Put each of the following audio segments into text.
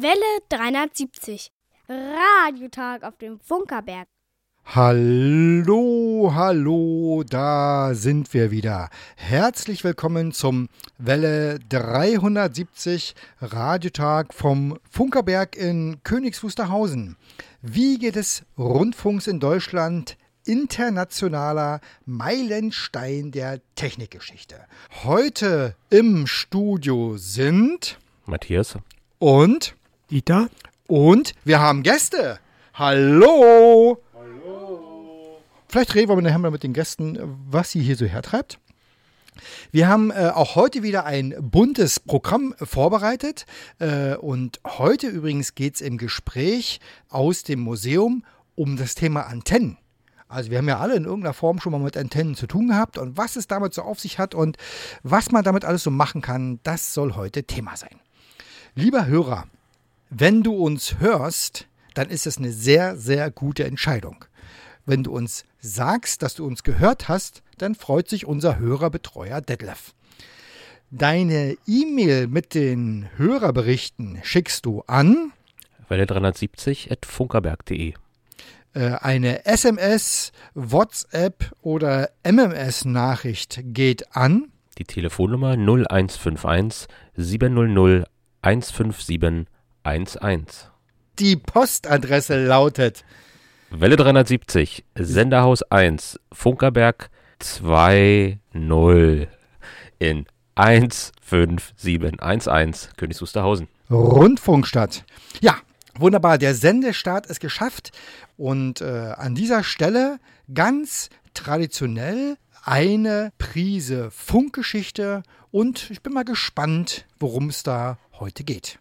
Welle 370. Radiotag auf dem Funkerberg. Hallo, hallo, da sind wir wieder. Herzlich willkommen zum Welle 370 Radiotag vom Funkerberg in Königs Wusterhausen. Wiege des Rundfunks in Deutschland, internationaler Meilenstein der Technikgeschichte. Heute im Studio sind Matthias und Dieter? und wir haben Gäste. Hallo. Hallo. Vielleicht reden wir nachher mal mit den Gästen, was sie hier so hertreibt. Wir haben äh, auch heute wieder ein buntes Programm vorbereitet. Äh, und heute übrigens geht es im Gespräch aus dem Museum um das Thema Antennen. Also wir haben ja alle in irgendeiner Form schon mal mit Antennen zu tun gehabt und was es damit so auf sich hat und was man damit alles so machen kann, das soll heute Thema sein. Lieber Hörer, wenn du uns hörst, dann ist es eine sehr, sehr gute Entscheidung. Wenn du uns sagst, dass du uns gehört hast, dann freut sich unser Hörerbetreuer Detlef. Deine E-Mail mit den Hörerberichten schickst du an Welle 370 at funkerberg.de. äh, eine SMS, WhatsApp oder MMS-Nachricht geht an Die Telefonnummer 0151 700 157 11. die Postadresse lautet Welle 370, Senderhaus 1, Funkerberg 20 in 15711, Königs Wusterhausen. Rundfunkstadt. Ja, wunderbar. Der Sendestart ist geschafft. Und äh, an dieser Stelle ganz traditionell eine Prise Funkgeschichte. Und ich bin mal gespannt, worum es da heute geht.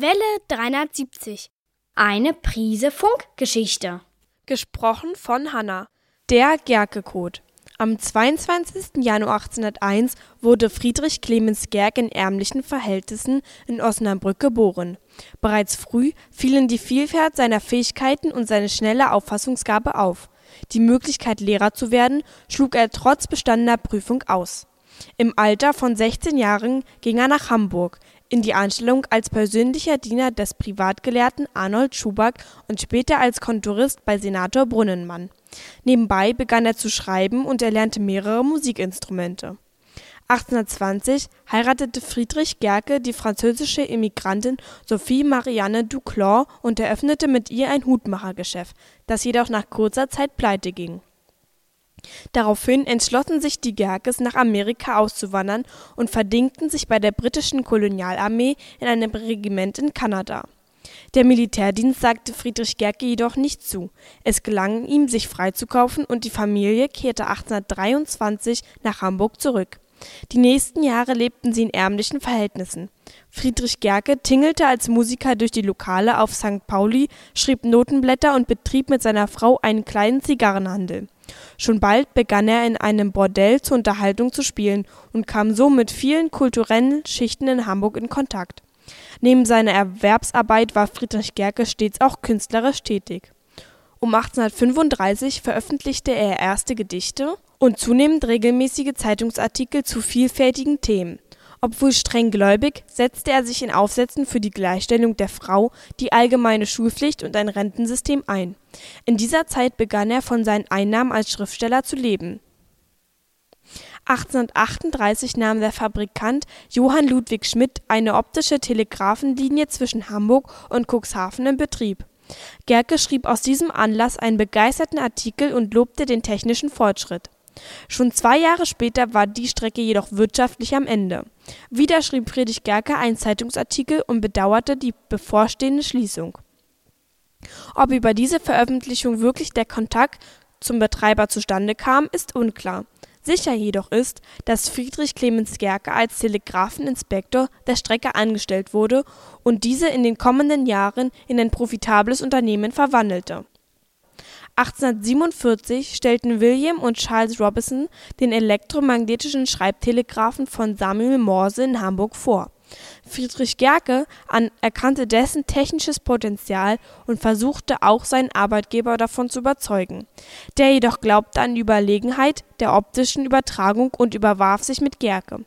Welle 370. Eine Prise Funkgeschichte. Gesprochen von Hanna. Der Gerke-Code. Am 22. Januar 1801 wurde Friedrich Clemens Gerck in ärmlichen Verhältnissen in Osnabrück geboren. Bereits früh fielen die Vielfalt seiner Fähigkeiten und seine schnelle Auffassungsgabe auf. Die Möglichkeit, Lehrer zu werden, schlug er trotz bestandener Prüfung aus. Im Alter von 16 Jahren ging er nach Hamburg in die Anstellung als persönlicher Diener des Privatgelehrten Arnold Schuback und später als Kontorist bei Senator Brunnenmann. Nebenbei begann er zu schreiben und erlernte mehrere Musikinstrumente. 1820 heiratete Friedrich Gerke die französische Immigrantin Sophie Marianne Duclos und eröffnete mit ihr ein Hutmachergeschäft, das jedoch nach kurzer Zeit pleite ging. Daraufhin entschlossen sich die Gerkes, nach Amerika auszuwandern und verdingten sich bei der britischen Kolonialarmee in einem Regiment in Kanada. Der Militärdienst sagte Friedrich Gerke jedoch nicht zu. Es gelang ihm, sich freizukaufen und die Familie kehrte 1823 nach Hamburg zurück. Die nächsten Jahre lebten sie in ärmlichen Verhältnissen. Friedrich Gerke tingelte als Musiker durch die Lokale auf St. Pauli, schrieb Notenblätter und betrieb mit seiner Frau einen kleinen Zigarrenhandel. Schon bald begann er in einem Bordell zur Unterhaltung zu spielen und kam so mit vielen kulturellen Schichten in Hamburg in Kontakt. Neben seiner Erwerbsarbeit war Friedrich Gerke stets auch künstlerisch tätig. Um 1835 veröffentlichte er erste Gedichte und zunehmend regelmäßige Zeitungsartikel zu vielfältigen Themen. Obwohl streng gläubig, setzte er sich in Aufsätzen für die Gleichstellung der Frau, die allgemeine Schulpflicht und ein Rentensystem ein. In dieser Zeit begann er von seinen Einnahmen als Schriftsteller zu leben. 1838 nahm der Fabrikant Johann Ludwig Schmidt eine optische Telegraphenlinie zwischen Hamburg und Cuxhaven in Betrieb. Gerke schrieb aus diesem Anlass einen begeisterten Artikel und lobte den technischen Fortschritt. Schon zwei Jahre später war die Strecke jedoch wirtschaftlich am Ende. Wieder schrieb Friedrich Gerke einen Zeitungsartikel und bedauerte die bevorstehende Schließung. Ob über diese Veröffentlichung wirklich der Kontakt zum Betreiber zustande kam, ist unklar. Sicher jedoch ist, dass Friedrich Clemens Gerke als Telegrafeninspektor der Strecke angestellt wurde und diese in den kommenden Jahren in ein profitables Unternehmen verwandelte. 1847 stellten William und Charles Robinson den elektromagnetischen Schreibtelegraphen von Samuel Morse in Hamburg vor. Friedrich Gerke an, erkannte dessen technisches Potenzial und versuchte auch seinen Arbeitgeber davon zu überzeugen. Der jedoch glaubte an die Überlegenheit der optischen Übertragung und überwarf sich mit Gerke.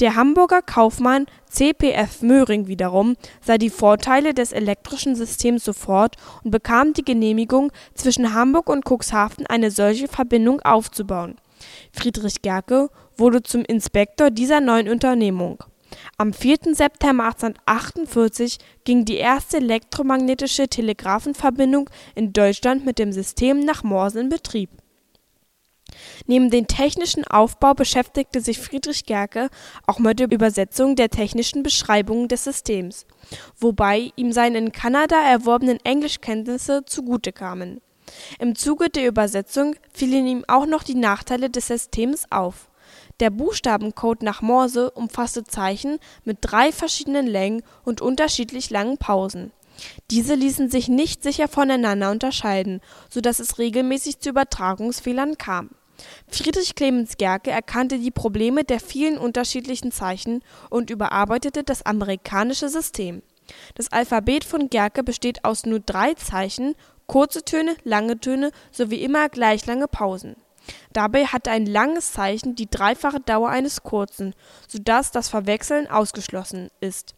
Der Hamburger Kaufmann C.P.F. Möhring wiederum sah die Vorteile des elektrischen Systems sofort und bekam die Genehmigung, zwischen Hamburg und Cuxhaven eine solche Verbindung aufzubauen. Friedrich Gerke wurde zum Inspektor dieser neuen Unternehmung. Am 4. September 1848 ging die erste elektromagnetische Telegrafenverbindung in Deutschland mit dem System nach Morse in Betrieb. Neben dem technischen Aufbau beschäftigte sich Friedrich Gerke auch mit der Übersetzung der technischen Beschreibungen des Systems, wobei ihm seine in Kanada erworbenen Englischkenntnisse zugute kamen. Im Zuge der Übersetzung fielen ihm auch noch die Nachteile des Systems auf. Der Buchstabencode nach Morse umfasste Zeichen mit drei verschiedenen Längen und unterschiedlich langen Pausen. Diese ließen sich nicht sicher voneinander unterscheiden, so dass es regelmäßig zu Übertragungsfehlern kam. Friedrich Clemens Gerke erkannte die Probleme der vielen unterschiedlichen Zeichen und überarbeitete das amerikanische System. Das Alphabet von Gerke besteht aus nur drei Zeichen, kurze Töne, lange Töne sowie immer gleich lange Pausen. Dabei hat ein langes Zeichen die dreifache Dauer eines kurzen, so dass das Verwechseln ausgeschlossen ist.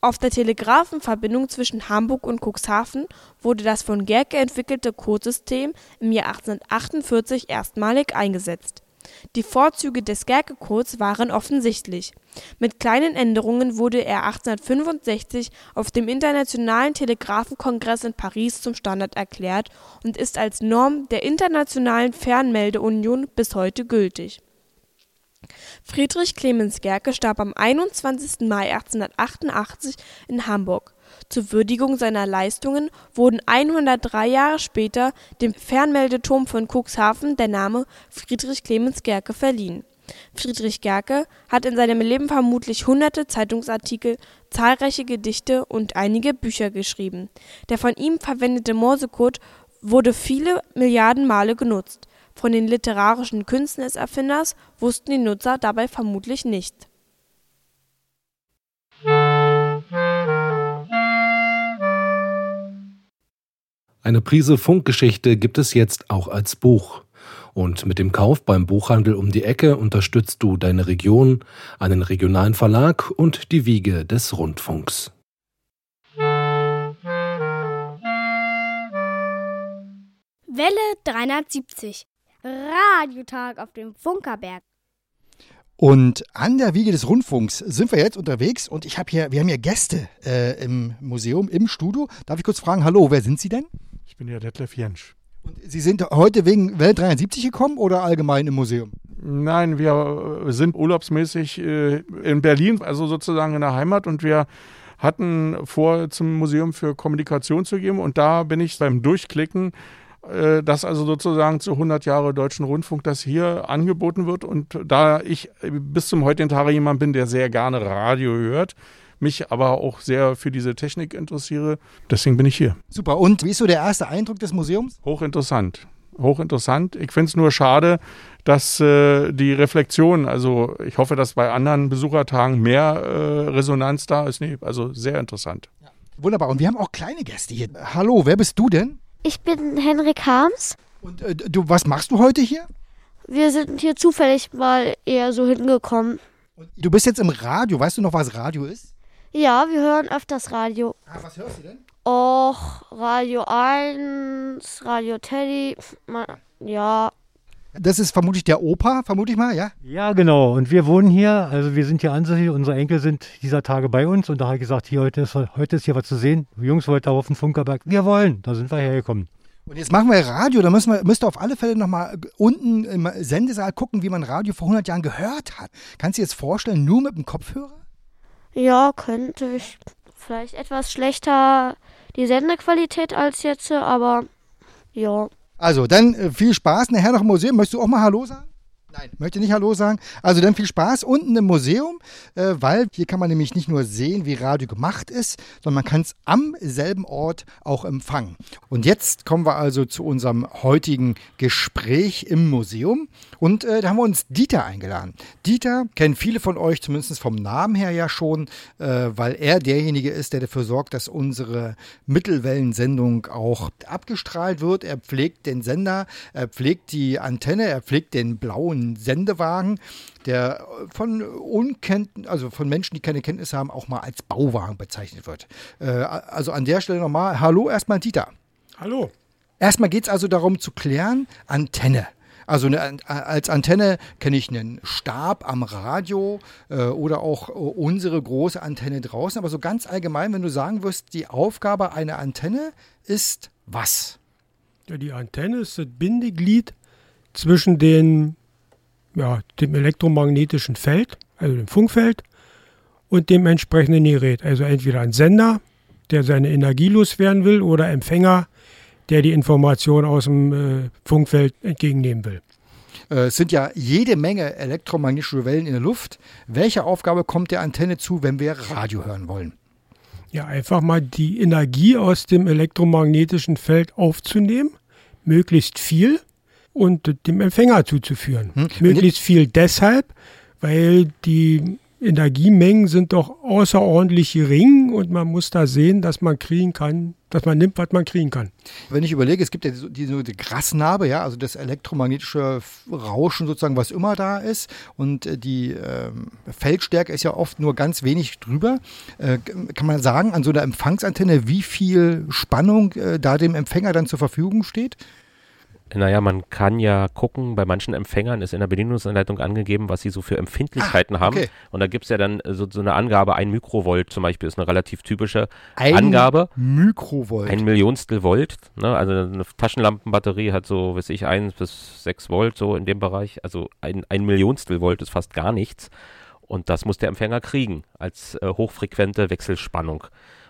Auf der Telegrafenverbindung zwischen Hamburg und Cuxhaven wurde das von Gerke entwickelte Codesystem im Jahr 1848 erstmalig eingesetzt. Die Vorzüge des Gerke-Codes waren offensichtlich. Mit kleinen Änderungen wurde er 1865 auf dem Internationalen Telegrafenkongress in Paris zum Standard erklärt und ist als Norm der Internationalen Fernmeldeunion bis heute gültig Friedrich Clemens Gerke starb am 21. Mai 1888 in Hamburg. Zur Würdigung seiner Leistungen wurden 103 Jahre später dem Fernmeldeturm von Cuxhaven der Name Friedrich Clemens Gerke verliehen. Friedrich Gerke hat in seinem Leben vermutlich hunderte Zeitungsartikel, zahlreiche Gedichte und einige Bücher geschrieben. Der von ihm verwendete Morsecode wurde viele Milliarden Male genutzt von den literarischen Künsten des Erfinders wussten die Nutzer dabei vermutlich nicht. Eine Prise Funkgeschichte gibt es jetzt auch als Buch. Und mit dem Kauf beim Buchhandel um die Ecke unterstützt du deine Region, einen regionalen Verlag und die Wiege des Rundfunks. Welle 370 Radiotag auf dem Funkerberg. Und an der Wiege des Rundfunks sind wir jetzt unterwegs und ich habe hier, wir haben hier Gäste äh, im Museum, im Studio. Darf ich kurz fragen, hallo, wer sind Sie denn? Ich bin der Detlef Jensch. Und Sie sind heute wegen Welt 73 gekommen oder allgemein im Museum? Nein, wir sind urlaubsmäßig äh, in Berlin, also sozusagen in der Heimat und wir hatten vor, zum Museum für Kommunikation zu gehen und da bin ich beim Durchklicken äh, dass also sozusagen zu 100 Jahre Deutschen Rundfunk das hier angeboten wird. Und da ich bis zum heutigen Tage jemand bin, der sehr gerne Radio hört, mich aber auch sehr für diese Technik interessiere, deswegen bin ich hier. Super. Und wie ist so der erste Eindruck des Museums? Hochinteressant. Hochinteressant. Ich finde es nur schade, dass äh, die Reflexion, also ich hoffe, dass bei anderen Besuchertagen mehr äh, Resonanz da ist. Nee, also sehr interessant. Ja. Wunderbar. Und wir haben auch kleine Gäste hier. Hallo, wer bist du denn? Ich bin Henrik Harms. Und äh, du, was machst du heute hier? Wir sind hier zufällig mal eher so hingekommen. Und du bist jetzt im Radio. Weißt du noch, was Radio ist? Ja, wir hören öfters Radio. Ah, was hörst du denn? Och, Radio 1, Radio Teddy. Ja. Das ist vermutlich der Opa, vermute ich mal, ja? Ja, genau. Und wir wohnen hier, also wir sind hier ansässig, unsere Enkel sind dieser Tage bei uns und da habe ich gesagt, hier heute ist, heute ist hier was zu sehen. Die Jungs wollten auf den Funkerberg. Wir wollen, da sind wir hergekommen. Und jetzt machen wir Radio, da müssen wir, müsst ihr auf alle Fälle nochmal unten im Sendesaal gucken, wie man Radio vor 100 Jahren gehört hat. Kannst du dir jetzt vorstellen, nur mit dem Kopfhörer? Ja, könnte ich. Vielleicht etwas schlechter die Sendequalität als jetzt, aber ja. Also, dann äh, viel Spaß nachher noch im Museum. Möchtest du auch mal Hallo sagen? Nein, möchte nicht Hallo sagen. Also dann viel Spaß unten im Museum, äh, weil hier kann man nämlich nicht nur sehen, wie Radio gemacht ist, sondern man kann es am selben Ort auch empfangen. Und jetzt kommen wir also zu unserem heutigen Gespräch im Museum. Und äh, da haben wir uns Dieter eingeladen. Dieter kennen viele von euch zumindest vom Namen her ja schon, äh, weil er derjenige ist, der dafür sorgt, dass unsere Mittelwellensendung auch abgestrahlt wird. Er pflegt den Sender, er pflegt die Antenne, er pflegt den blauen Sendewagen, der von Unkennten, also von Menschen, die keine Kenntnis haben, auch mal als Bauwagen bezeichnet wird. Äh, also an der Stelle nochmal, hallo erstmal Dieter. Hallo. Erstmal geht es also darum zu klären, Antenne. Also eine, als Antenne kenne ich einen Stab am Radio äh, oder auch äh, unsere große Antenne draußen. Aber so ganz allgemein, wenn du sagen wirst, die Aufgabe einer Antenne ist was? Ja, die Antenne ist das Bindeglied zwischen den ja, dem elektromagnetischen Feld, also dem Funkfeld, und dem entsprechenden Gerät. Also entweder ein Sender, der seine Energie loswerden will, oder Empfänger, der die Information aus dem äh, Funkfeld entgegennehmen will. Äh, es sind ja jede Menge elektromagnetische Wellen in der Luft. Welche Aufgabe kommt der Antenne zu, wenn wir Radio hören wollen? Ja, einfach mal die Energie aus dem elektromagnetischen Feld aufzunehmen, möglichst viel und dem Empfänger zuzuführen. Hm. Möglichst viel deshalb, weil die Energiemengen sind doch außerordentlich gering und man muss da sehen, dass man kriegen kann, dass man nimmt, was man kriegen kann. Wenn ich überlege, es gibt ja diese, diese Grasnarbe, ja, also das elektromagnetische Rauschen sozusagen, was immer da ist und äh, die äh, Feldstärke ist ja oft nur ganz wenig drüber. Äh, kann man sagen, an so einer Empfangsantenne, wie viel Spannung äh, da dem Empfänger dann zur Verfügung steht? Naja, man kann ja gucken, bei manchen Empfängern ist in der Bedienungsanleitung angegeben, was sie so für Empfindlichkeiten ah, okay. haben. Und da gibt es ja dann so, so, eine Angabe, ein Mikrovolt zum Beispiel ist eine relativ typische ein Angabe. Mikrovolt. Ein Millionstel Volt. Ne? Also eine Taschenlampenbatterie hat so, weiß ich, eins bis sechs Volt so in dem Bereich. Also ein, ein Millionstel Volt ist fast gar nichts. Und das muss der Empfänger kriegen als äh, hochfrequente Wechselspannung.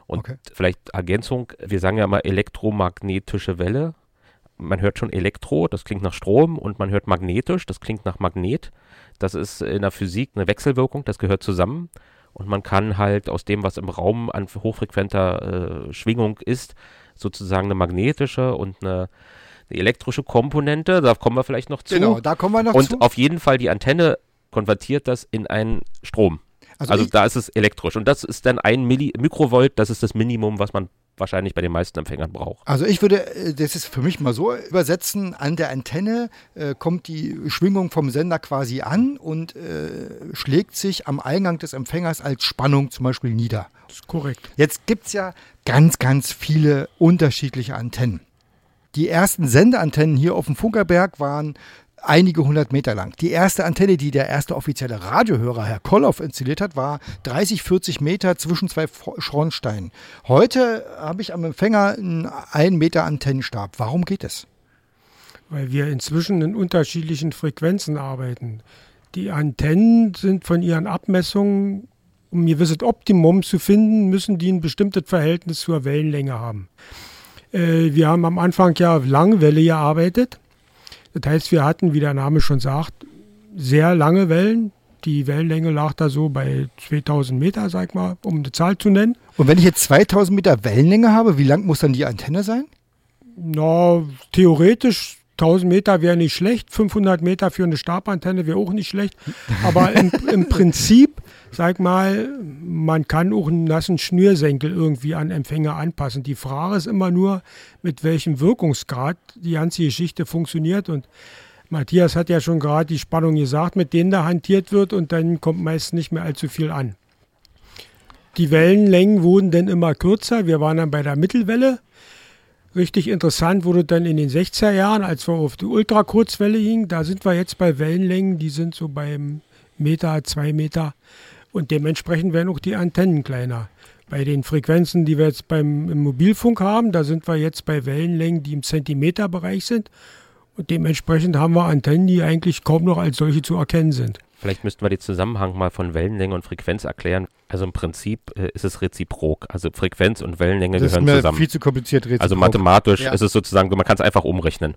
Und okay. vielleicht Ergänzung, wir sagen ja immer elektromagnetische Welle man hört schon Elektro, das klingt nach Strom, und man hört magnetisch, das klingt nach Magnet. Das ist in der Physik eine Wechselwirkung, das gehört zusammen. Und man kann halt aus dem, was im Raum an hochfrequenter äh, Schwingung ist, sozusagen eine magnetische und eine, eine, elektrische Komponente, da kommen wir vielleicht noch zu. Genau, da kommen wir noch und zu. Und auf jeden Fall die Antenne konvertiert das in einen Strom. Also, also da ist es elektrisch. Und das ist dann ein Milli Mikrovolt, das ist das Minimum, was man wahrscheinlich bei den meisten Empfängern braucht. Also ich würde äh, das ist für mich mal so übersetzen, an der Antenne äh, kommt die Schwingung vom Sender quasi an und äh, schlägt sich am Eingang des Empfängers als Spannung zum Beispiel nieder. Das ist korrekt. Jetzt gibt es ja ganz, ganz viele unterschiedliche Antennen. Die ersten Sendeantennen hier auf dem Funkerberg waren einige hundert Meter lang. Die erste Antenne, die der erste offizielle Radiohörer, Herr Kolloff, installiert hat, war 30, 40 Meter zwischen zwei Schornsteinen. Heute habe ich am Empfänger einen 1 Meter Antennenstab. Warum geht es? Weil wir inzwischen in unterschiedlichen Frequenzen arbeiten. Die Antennen sind von ihren Abmessungen, um ein gewisses Optimum zu finden, müssen die ein bestimmtes Verhältnis zur Wellenlänge haben. Äh, wir haben am Anfang ja Langwelle gearbeitet das heißt, wir hatten, wie der Name schon sagt, sehr lange Wellen. Die Wellenlänge lag da so bei 2000 Meter, sag mal, um eine Zahl zu nennen. Und wenn ich jetzt 2000 Meter Wellenlänge habe, wie lang muss dann die Antenne sein? Na, theoretisch 1000 Meter wäre nicht schlecht, 500 Meter für eine Stabantenne wäre auch nicht schlecht. Aber im, im Prinzip, sag mal, man kann auch einen nassen Schnürsenkel irgendwie an Empfänger anpassen. Die Frage ist immer nur, mit welchem Wirkungsgrad die ganze Geschichte funktioniert. Und Matthias hat ja schon gerade die Spannung gesagt, mit denen da hantiert wird und dann kommt meist nicht mehr allzu viel an. Die Wellenlängen wurden dann immer kürzer. Wir waren dann bei der Mittelwelle Richtig interessant wurde dann in den 60er Jahren, als wir auf die Ultrakurzwelle hingen. Da sind wir jetzt bei Wellenlängen, die sind so beim Meter, zwei Meter. Und dementsprechend werden auch die Antennen kleiner. Bei den Frequenzen, die wir jetzt beim im Mobilfunk haben, da sind wir jetzt bei Wellenlängen, die im Zentimeterbereich sind. Und dementsprechend haben wir Antennen, die eigentlich kaum noch als solche zu erkennen sind. Vielleicht müssten wir den Zusammenhang mal von Wellenlänge und Frequenz erklären. Also im Prinzip äh, ist es reziprok. Also Frequenz und Wellenlänge das gehören ist mir zusammen. viel zu kompliziert reziprok. Also mathematisch ja. ist es sozusagen, man kann es einfach umrechnen.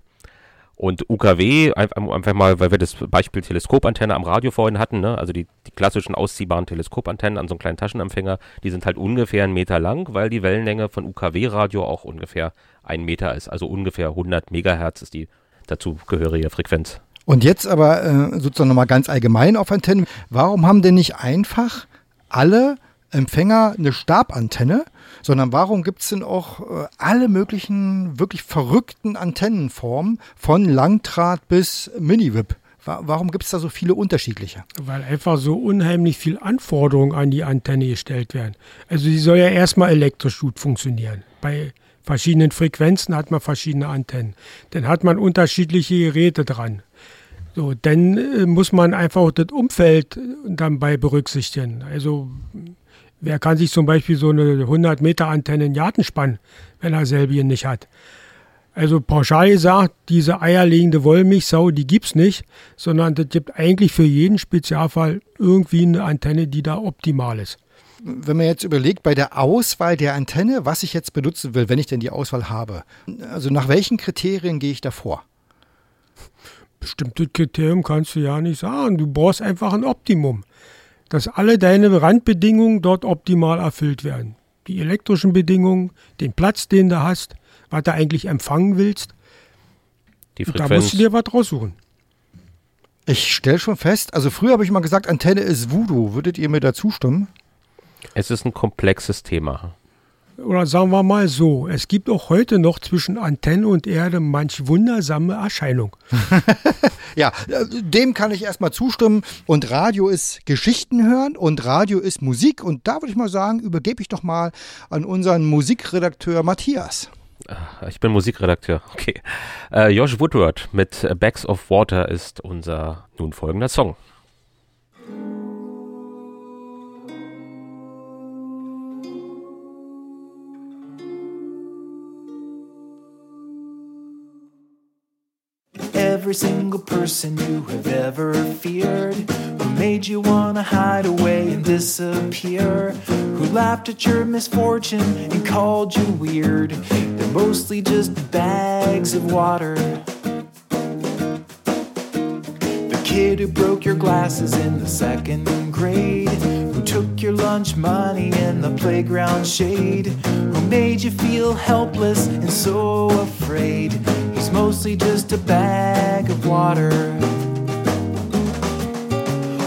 Und UKW, einfach mal, weil wir das Beispiel Teleskopantenne am Radio vorhin hatten, ne? also die, die klassischen ausziehbaren Teleskopantennen an so einem kleinen Taschenempfänger, die sind halt ungefähr einen Meter lang, weil die Wellenlänge von UKW-Radio auch ungefähr ein Meter ist. Also ungefähr 100 Megahertz ist die dazugehörige Frequenz. Und jetzt aber äh, sozusagen nochmal ganz allgemein auf Antennen. Warum haben denn nicht einfach alle Empfänger eine Stabantenne, sondern warum gibt es denn auch äh, alle möglichen wirklich verrückten Antennenformen von Langdraht bis Mini-Whip? Warum gibt es da so viele unterschiedliche? Weil einfach so unheimlich viel Anforderungen an die Antenne gestellt werden. Also sie soll ja erstmal elektrisch gut funktionieren. Bei verschiedenen Frequenzen hat man verschiedene Antennen. Dann hat man unterschiedliche Geräte dran. So, dann äh, muss man einfach das Umfeld dabei berücksichtigen. Also wer kann sich zum Beispiel so eine 100 Meter Antenne in Garten spannen, wenn er selber nicht hat? Also pauschal gesagt, diese eierlegende Wollmilchsau, die gibt's nicht, sondern das gibt eigentlich für jeden Spezialfall irgendwie eine Antenne, die da optimal ist. Wenn man jetzt überlegt, bei der Auswahl der Antenne, was ich jetzt benutzen will, wenn ich denn die Auswahl habe, also nach welchen Kriterien gehe ich da vor? Bestimmte Kriterien kannst du ja nicht sagen. Du brauchst einfach ein Optimum, dass alle deine Randbedingungen dort optimal erfüllt werden. Die elektrischen Bedingungen, den Platz, den du hast, was du eigentlich empfangen willst. Die Frequenz. Da musst du dir was raussuchen. Ich stelle schon fest, also früher habe ich mal gesagt, Antenne ist Voodoo. Würdet ihr mir da zustimmen? Es ist ein komplexes Thema. Oder sagen wir mal so, es gibt auch heute noch zwischen Antenne und Erde manch wundersame Erscheinung. ja, dem kann ich erstmal zustimmen. Und Radio ist Geschichten hören und Radio ist Musik. Und da würde ich mal sagen, übergebe ich doch mal an unseren Musikredakteur Matthias. Ah, ich bin Musikredakteur, okay. Äh, Josh Woodward mit Bags of Water ist unser nun folgender Song. Every single person you have ever feared, who made you wanna hide away and disappear, who laughed at your misfortune and called you weird. They're mostly just bags of water. The kid who broke your glasses in the second grade, who took your lunch money in the playground shade, who made you feel helpless and so afraid mostly just a bag of water.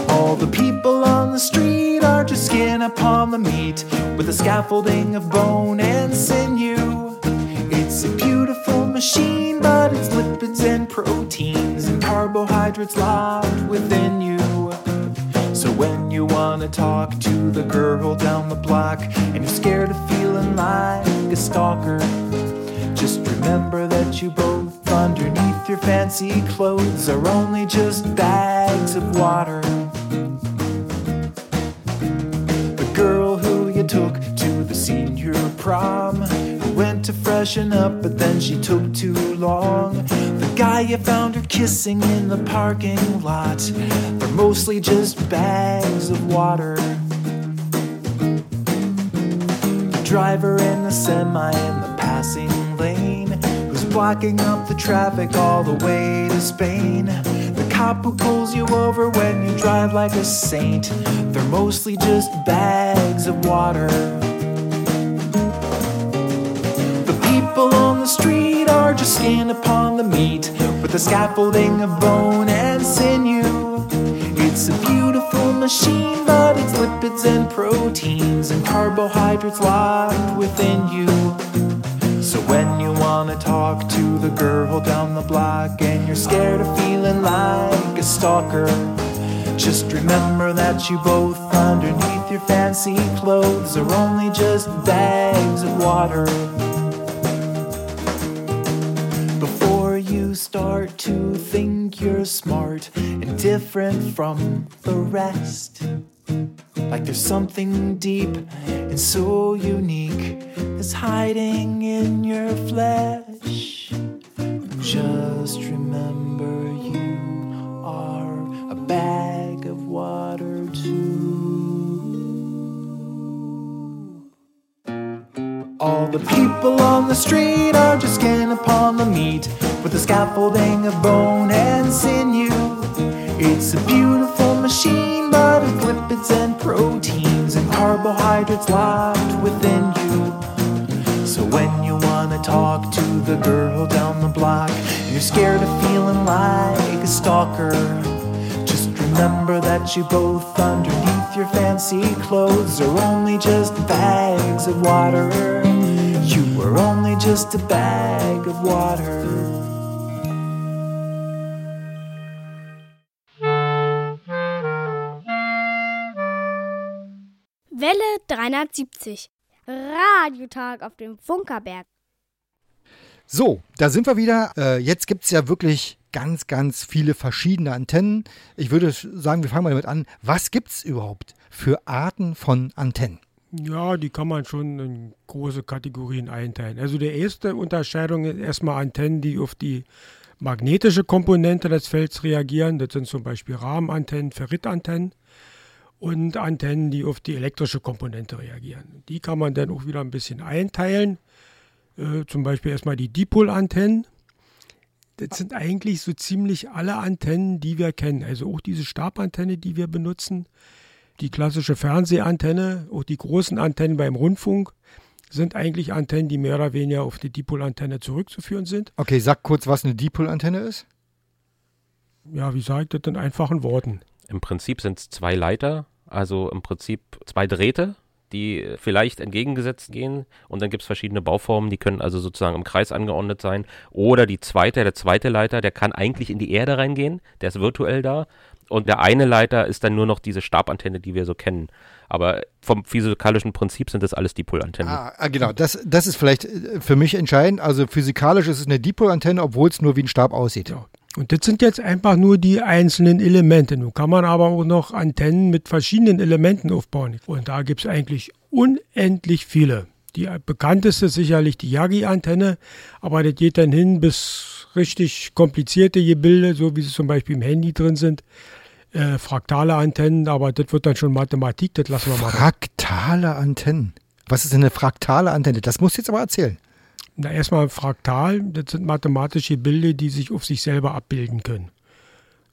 All the people on the street are just skin upon the meat with a scaffolding of bone and sinew. It's a beautiful machine, but it's lipids and proteins and carbohydrates locked within you. So when you wanna talk to the girl down the block and you're scared of feeling like a stalker, just remember that you both underneath your fancy clothes are only just bags of water. The girl who you took to the senior prom went to freshen up, but then she took too long. The guy you found her kissing in the parking lot, they're mostly just bags of water. The driver in the semi in the blocking up the traffic all the way to Spain. The cop who pulls you over when you drive like a saint, they're mostly just bags of water. The people on the street are just skin upon the meat with a scaffolding of bone and sinew. It's a beautiful machine, but it's lipids and proteins and carbohydrates locked within you. So when you wanna talk to the girl down the block and you're scared of feeling like a stalker, just remember that you both underneath your fancy clothes are only just bags of water. Before you start to think you're smart and different from the rest. Like there's something deep and so unique that's hiding in your flesh. Just remember you are a bag of water too. All the people on the street are just skin upon the meat with a scaffolding of bone and sinew. It's a beautiful machine, but of lipids and proteins and carbohydrates locked within you. So when you wanna talk to the girl down the block, and you're scared of feeling like a stalker. Just remember that you both underneath your fancy clothes are only just bags of water. You were only just a bag of water. Welle 370. Radiotag auf dem Funkerberg. So, da sind wir wieder. Äh, jetzt gibt es ja wirklich ganz, ganz viele verschiedene Antennen. Ich würde sagen, wir fangen mal damit an. Was gibt es überhaupt für Arten von Antennen? Ja, die kann man schon in große Kategorien einteilen. Also die erste Unterscheidung ist erstmal Antennen, die auf die magnetische Komponente des Felds reagieren. Das sind zum Beispiel Rahmenantennen, Ferritantennen und Antennen, die auf die elektrische Komponente reagieren. Die kann man dann auch wieder ein bisschen einteilen. Äh, zum Beispiel erstmal die Dipol-Antennen. Das sind eigentlich so ziemlich alle Antennen, die wir kennen. Also auch diese Stabantenne, die wir benutzen. Die klassische Fernsehantenne, auch die großen Antennen beim Rundfunk sind eigentlich Antennen, die mehr oder weniger auf die Dipolantenne zurückzuführen sind. Okay, sag kurz, was eine Dipolantenne ist. Ja, wie sage ich das in einfachen Worten? Im Prinzip sind es zwei Leiter, also im Prinzip zwei Drähte, die vielleicht entgegengesetzt gehen. Und dann gibt es verschiedene Bauformen, die können also sozusagen im Kreis angeordnet sein. Oder die zweite, der zweite Leiter, der kann eigentlich in die Erde reingehen, der ist virtuell da. Und der eine Leiter ist dann nur noch diese Stabantenne, die wir so kennen. Aber vom physikalischen Prinzip sind das alles Dipolantennen. Ah, ah, genau, das, das ist vielleicht äh, für mich entscheidend. Also physikalisch ist es eine Dipolantenne, obwohl es nur wie ein Stab aussieht. Ja. Und das sind jetzt einfach nur die einzelnen Elemente. Nun kann man aber auch noch Antennen mit verschiedenen Elementen aufbauen. Und da gibt es eigentlich unendlich viele. Die bekannteste ist sicherlich die Yagi-Antenne, aber das geht dann hin bis richtig komplizierte Gebilde, so wie sie zum Beispiel im Handy drin sind. Äh, fraktale Antennen, aber das wird dann schon Mathematik, das lassen wir mal. Fraktale Antennen. Was ist denn eine fraktale Antenne? Das musst du jetzt aber erzählen. Na, erstmal fraktal, das sind mathematische Bilder, die sich auf sich selber abbilden können.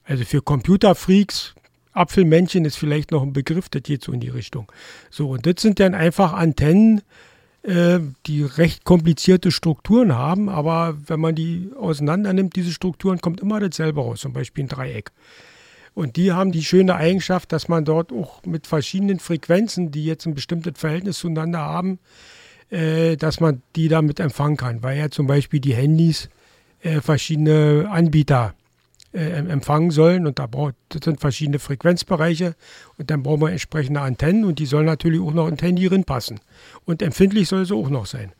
Also für Computerfreaks, Apfelmännchen ist vielleicht noch ein Begriff, das geht so in die Richtung. So, und das sind dann einfach Antennen, äh, die recht komplizierte Strukturen haben, aber wenn man die auseinander nimmt, diese Strukturen, kommt immer dasselbe raus, zum Beispiel ein Dreieck. Und die haben die schöne Eigenschaft, dass man dort auch mit verschiedenen Frequenzen, die jetzt ein bestimmtes Verhältnis zueinander haben, äh, dass man die damit empfangen kann, weil ja zum Beispiel die Handys äh, verschiedene Anbieter äh, empfangen sollen und da braucht, das sind verschiedene Frequenzbereiche und dann brauchen wir entsprechende Antennen und die sollen natürlich auch noch in Handy passen. Und empfindlich soll sie auch noch sein.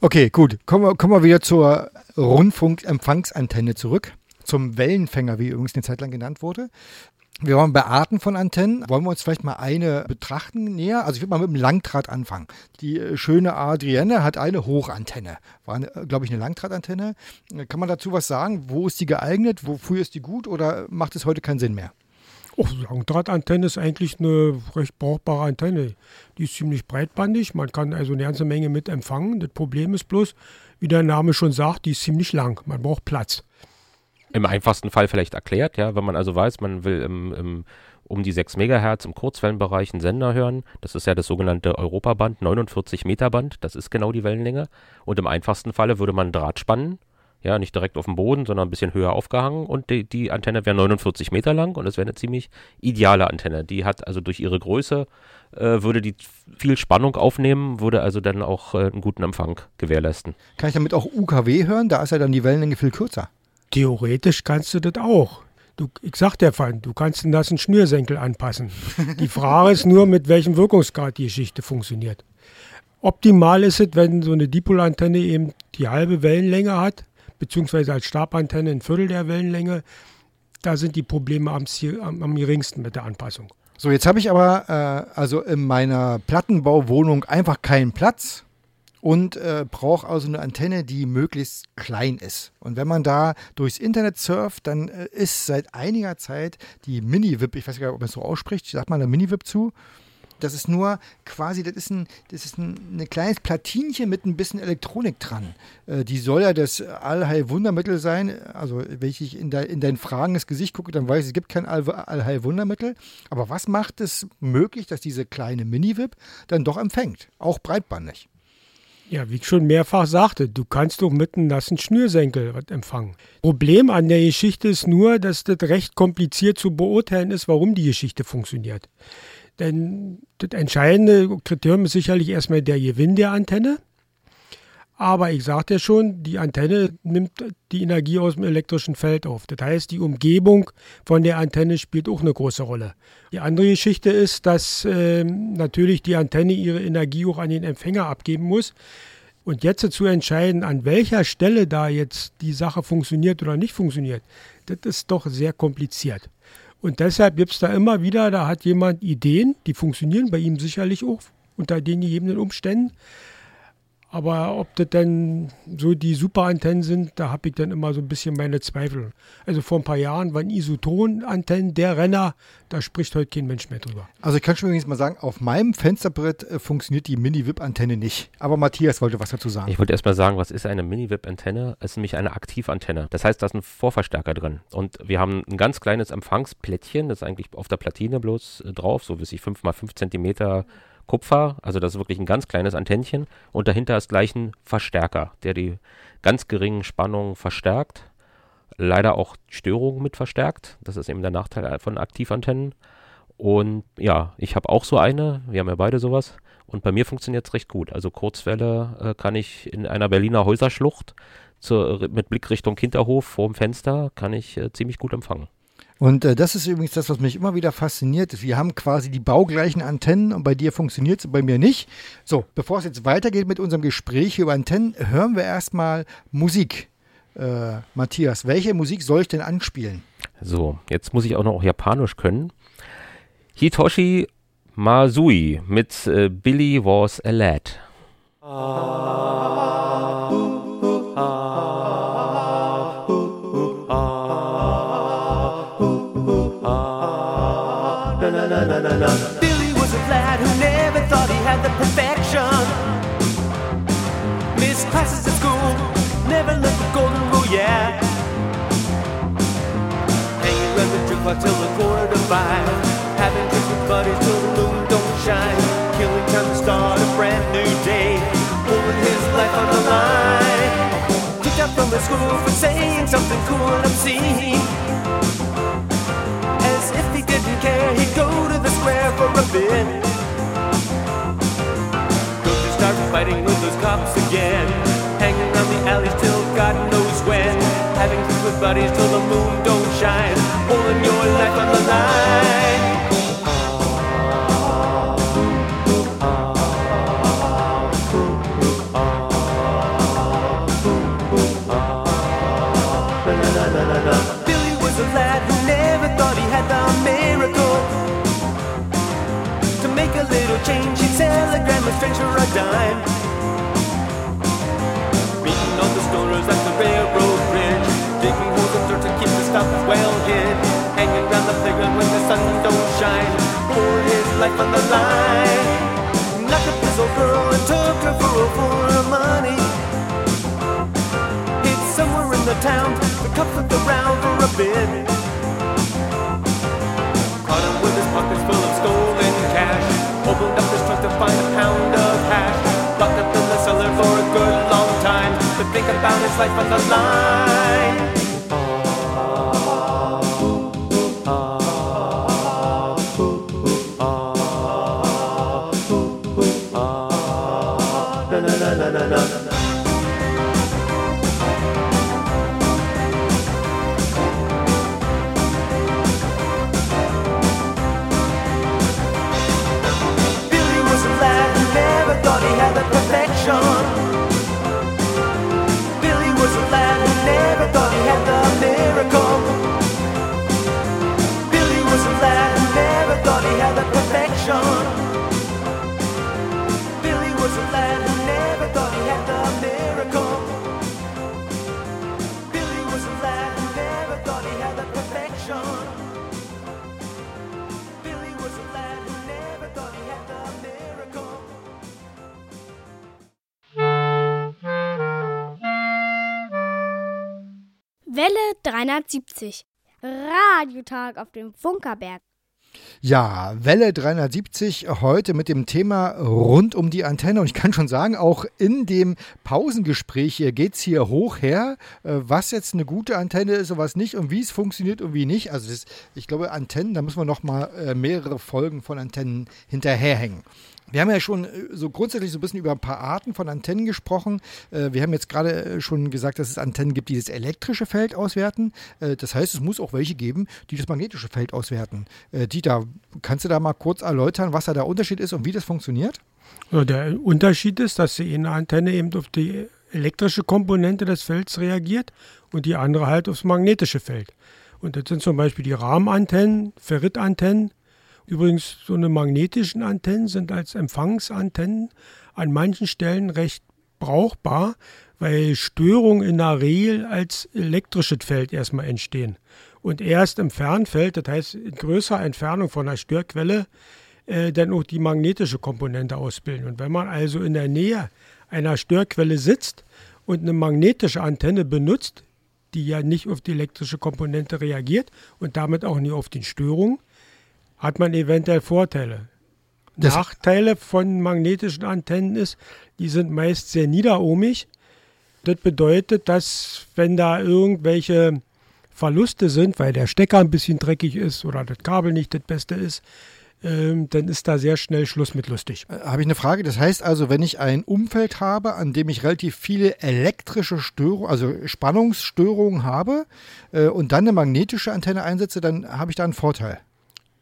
Okay, gut. Kommen wir, kommen wir wieder zur Rundfunkempfangsantenne zurück. Zum Wellenfänger, wie übrigens eine Zeit lang genannt wurde. Wir waren bei Arten von Antennen. Wollen wir uns vielleicht mal eine betrachten näher? Also ich würde mal mit dem Langdraht anfangen. Die äh, schöne Adrienne hat eine Hochantenne. War, glaube ich, eine Langdrahtantenne. Kann man dazu was sagen? Wo ist die geeignet? Wofür ist die gut? Oder macht es heute keinen Sinn mehr? Oh, Langdrahtantenne ist eigentlich eine recht brauchbare Antenne. Die ist ziemlich breitbandig. Man kann also eine ganze Menge mit empfangen. Das Problem ist bloß, wie der Name schon sagt, die ist ziemlich lang. Man braucht Platz. Im einfachsten Fall vielleicht erklärt, ja, wenn man also weiß, man will im, im, um die 6 Megahertz im Kurzwellenbereich einen Sender hören. Das ist ja das sogenannte Europaband, 49 Meter Band, das ist genau die Wellenlänge. Und im einfachsten Falle würde man einen Draht spannen, ja, nicht direkt auf dem Boden, sondern ein bisschen höher aufgehangen und die, die Antenne wäre 49 Meter lang und es wäre eine ziemlich ideale Antenne. Die hat also durch ihre Größe, äh, würde die viel Spannung aufnehmen, würde also dann auch äh, einen guten Empfang gewährleisten. Kann ich damit auch UKW hören? Da ist ja dann die Wellenlänge viel kürzer. Theoretisch kannst du das auch. Du, ich sag dir, Fan, du kannst einen Schnürsenkel anpassen. Die Frage ist nur, mit welchem Wirkungsgrad die Geschichte funktioniert. Optimal ist es, wenn so eine Dipolantenne eben die halbe Wellenlänge hat, beziehungsweise als Stabantenne ein Viertel der Wellenlänge. Da sind die Probleme am, am, am geringsten mit der Anpassung. So, jetzt habe ich aber äh, also in meiner Plattenbauwohnung einfach keinen Platz und äh, braucht also eine Antenne, die möglichst klein ist. Und wenn man da durchs Internet surft, dann äh, ist seit einiger Zeit die Mini-Wip, ich weiß gar nicht, ob man es so ausspricht, sagt man da Mini-Wip zu? Das ist nur quasi, das ist ein, das ist ein, ein kleines Platinchen mit ein bisschen Elektronik dran. Äh, die soll ja das Allheilwundermittel sein. Also, wenn ich in, de, in dein fragendes Gesicht gucke, dann weiß ich, es gibt kein All Allheilwundermittel. Aber was macht es möglich, dass diese kleine Mini-VIP dann doch empfängt? Auch breitbandig. Ja, wie ich schon mehrfach sagte, du kannst doch mit einem nassen Schnürsenkel was empfangen. Problem an der Geschichte ist nur, dass das recht kompliziert zu beurteilen ist, warum die Geschichte funktioniert. Denn das entscheidende Kriterium ist sicherlich erstmal der Gewinn der Antenne. Aber ich sagte ja schon, die Antenne nimmt die Energie aus dem elektrischen Feld auf. Das heißt, die Umgebung von der Antenne spielt auch eine große Rolle. Die andere Geschichte ist, dass äh, natürlich die Antenne ihre Energie auch an den Empfänger abgeben muss. Und jetzt zu entscheiden, an welcher Stelle da jetzt die Sache funktioniert oder nicht funktioniert, das ist doch sehr kompliziert. Und deshalb gibt es da immer wieder, da hat jemand Ideen, die funktionieren bei ihm sicherlich auch unter den gegebenen Umständen. Aber ob das denn so die Superantennen sind, da habe ich dann immer so ein bisschen meine Zweifel. Also vor ein paar Jahren waren Isotonantennen der Renner, da spricht heute kein Mensch mehr drüber. Also ich kann schon übrigens mal sagen, auf meinem Fensterbrett äh, funktioniert die Mini-VIP-Antenne nicht. Aber Matthias wollte was dazu sagen. Ich wollte erst mal sagen, was ist eine Mini-VIP-Antenne? Es ist nämlich eine Aktivantenne. Das heißt, da ist ein Vorverstärker drin. Und wir haben ein ganz kleines Empfangsplättchen, das ist eigentlich auf der Platine bloß äh, drauf, so wie sich 5 mal 5 Zentimeter Kupfer, also das ist wirklich ein ganz kleines Antennchen und dahinter ist gleich ein Verstärker, der die ganz geringen Spannungen verstärkt, leider auch Störungen mit verstärkt. Das ist eben der Nachteil von Aktivantennen. Und ja, ich habe auch so eine, wir haben ja beide sowas und bei mir funktioniert es recht gut. Also Kurzwelle äh, kann ich in einer Berliner Häuserschlucht zur, mit Blick Richtung Hinterhof vorm Fenster kann ich äh, ziemlich gut empfangen. Und äh, das ist übrigens das, was mich immer wieder fasziniert. Wir haben quasi die baugleichen Antennen und bei dir funktioniert es, bei mir nicht. So, bevor es jetzt weitergeht mit unserem Gespräch über Antennen, hören wir erstmal Musik. Äh, Matthias, welche Musik soll ich denn anspielen? So, jetzt muss ich auch noch Japanisch können. Hitoshi Masui mit äh, Billy Was a Lad. Billy yeah. Hanging around the drink bar till the quarter to five. Having drinks with buddies till the moon don't shine. Killing time to start a brand new day. Pulling his life on the line. Kicked out from the school for saying something cool and obscene. As if he didn't care, he'd go to the square for a bit. Go to start fighting with those cops again. Buddies till the moon don't shine. Pulling your life on the line. Billy was a lad who never thought he make a little change, he'd sell a gram of strange for a dime. When the sun don't shine, pouring his life on the line. Knocked up his old girl and took her for a full of money. Hid somewhere in the town, the cops looked around for a bit. Caught him with his pockets full of stolen cash. Opened up his trunk to find a pound of hash. Locked up in the cellar for a good long time. To think about his life on the line. Welle 370 Radiotag auf dem Funkerberg. Ja, Welle 370 heute mit dem Thema rund um die Antenne. Und ich kann schon sagen, auch in dem Pausengespräch geht es hier hoch her, äh, was jetzt eine gute Antenne ist und was nicht und wie es funktioniert und wie nicht. Also das, ich glaube, Antennen, da müssen wir noch mal äh, mehrere Folgen von Antennen hinterherhängen. Wir haben ja schon äh, so grundsätzlich so ein bisschen über ein paar Arten von Antennen gesprochen. Äh, wir haben jetzt gerade äh, schon gesagt, dass es Antennen gibt, die das elektrische Feld auswerten. Das heißt, es muss auch welche geben, die das magnetische Feld auswerten. Dieter, kannst du da mal kurz erläutern, was da der Unterschied ist und wie das funktioniert? Der Unterschied ist, dass die eine Antenne eben auf die elektrische Komponente des Felds reagiert und die andere halt aufs magnetische Feld. Und das sind zum Beispiel die Rahmenantennen, Ferritantennen, Übrigens, so eine magnetischen Antennen sind als Empfangsantennen an manchen Stellen recht brauchbar, weil Störungen in der Regel als elektrisches Feld erstmal entstehen. Und erst im Fernfeld, das heißt in größerer Entfernung von der Störquelle, äh, dann auch die magnetische Komponente ausbilden. Und wenn man also in der Nähe einer Störquelle sitzt und eine magnetische Antenne benutzt, die ja nicht auf die elektrische Komponente reagiert und damit auch nicht auf die Störungen, hat man eventuell Vorteile. Das Nachteile von magnetischen Antennen ist, die sind meist sehr niederohmig. Das bedeutet, dass wenn da irgendwelche Verluste sind, weil der Stecker ein bisschen dreckig ist oder das Kabel nicht das Beste ist, ähm, dann ist da sehr schnell Schluss mit lustig. Äh, habe ich eine Frage? Das heißt also, wenn ich ein Umfeld habe, an dem ich relativ viele elektrische Störungen, also Spannungsstörungen habe äh, und dann eine magnetische Antenne einsetze, dann habe ich da einen Vorteil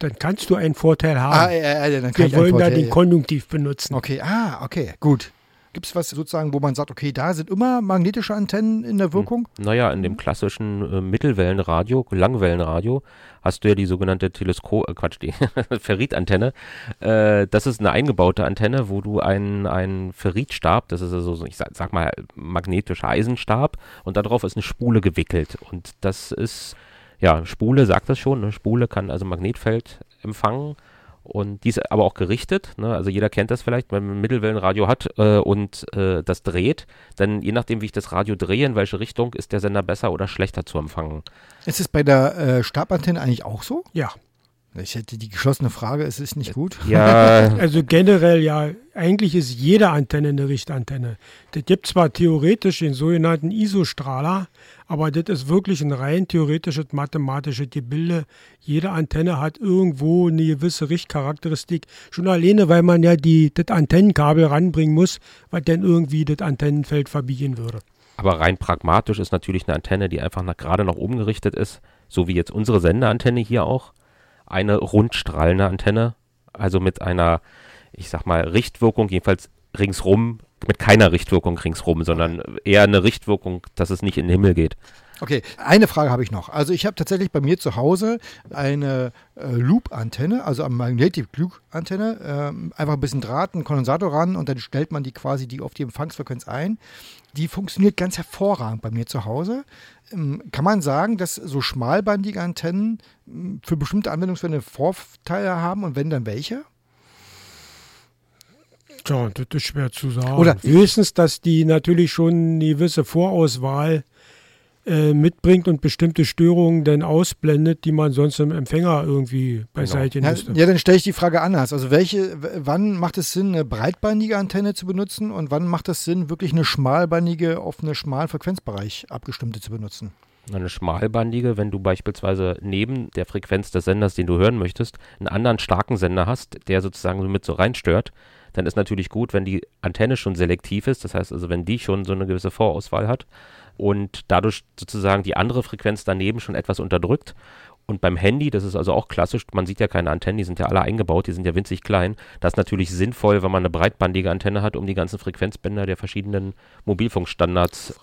dann kannst du einen Vorteil haben. Ah, ja, ja, dann kann Wir ich wollen Vorteil, da den Konjunktiv benutzen. Okay, ah, okay, gut. Gibt es was sozusagen, wo man sagt, okay, da sind immer magnetische Antennen in der hm. Wirkung? Hm. Naja, in dem klassischen äh, Mittelwellenradio, Langwellenradio, hast du ja die sogenannte Teleskop, äh, Quatsch, die Ferritantenne. Äh, das ist eine eingebaute Antenne, wo du einen, einen Ferritstab, das ist also, ich sag, sag mal, magnetischer Eisenstab und darauf ist eine Spule gewickelt. Und das ist ja, Spule sagt das schon. Ne? Spule kann also Magnetfeld empfangen und die ist aber auch gerichtet. Ne? Also jeder kennt das vielleicht, wenn man ein Mittelwellenradio hat äh, und äh, das dreht, dann je nachdem, wie ich das Radio drehe, in welche Richtung, ist der Sender besser oder schlechter zu empfangen. Ist es bei der äh, Stabantenne eigentlich auch so? Ja. Ich hätte die geschlossene Frage, es ist nicht gut. Ja. also generell ja, eigentlich ist jede Antenne eine Richtantenne. Das gibt zwar theoretisch den sogenannten ISO-Strahler, aber das ist wirklich ein rein theoretisches mathematisches Gebilde. Jede Antenne hat irgendwo eine gewisse Richtcharakteristik. Schon alleine, weil man ja die, das Antennenkabel ranbringen muss, was dann irgendwie das Antennenfeld verbiegen würde. Aber rein pragmatisch ist natürlich eine Antenne, die einfach nach, gerade nach oben gerichtet ist, so wie jetzt unsere Sendeantenne hier auch eine rundstrahlende Antenne, also mit einer, ich sag mal, Richtwirkung, jedenfalls ringsrum, mit keiner Richtwirkung ringsrum, sondern eher eine Richtwirkung, dass es nicht in den Himmel geht. Okay, eine Frage habe ich noch. Also ich habe tatsächlich bei mir zu Hause eine äh, Loop-Antenne, also eine Magnetic Loop-Antenne, äh, einfach ein bisschen Draht, einen Kondensator ran und dann stellt man die quasi die auf die Empfangsfrequenz ein. Die funktioniert ganz hervorragend bei mir zu Hause. Ähm, kann man sagen, dass so schmalbandige Antennen hm, für bestimmte Anwendungsfälle Vorteile haben und wenn dann welche? Tja, das ist schwer zu sagen. Oder höchstens, dass die natürlich schon eine gewisse Vorauswahl äh, mitbringt und bestimmte Störungen dann ausblendet, die man sonst im Empfänger irgendwie beiseite genau. müsste. Ja, ja, dann stelle ich die Frage anders. Also welche, wann macht es Sinn, eine breitbandige Antenne zu benutzen und wann macht es Sinn, wirklich eine schmalbandige auf einen schmalen Frequenzbereich abgestimmte zu benutzen? Eine schmalbandige, wenn du beispielsweise neben der Frequenz des Senders, den du hören möchtest, einen anderen starken Sender hast, der sozusagen mit so reinstört, dann ist natürlich gut, wenn die Antenne schon selektiv ist, das heißt also, wenn die schon so eine gewisse Vorauswahl hat und dadurch sozusagen die andere Frequenz daneben schon etwas unterdrückt. Und beim Handy, das ist also auch klassisch, man sieht ja keine Antennen, die sind ja alle eingebaut, die sind ja winzig klein. Das ist natürlich sinnvoll, wenn man eine breitbandige Antenne hat, um die ganzen Frequenzbänder der verschiedenen Mobilfunkstandards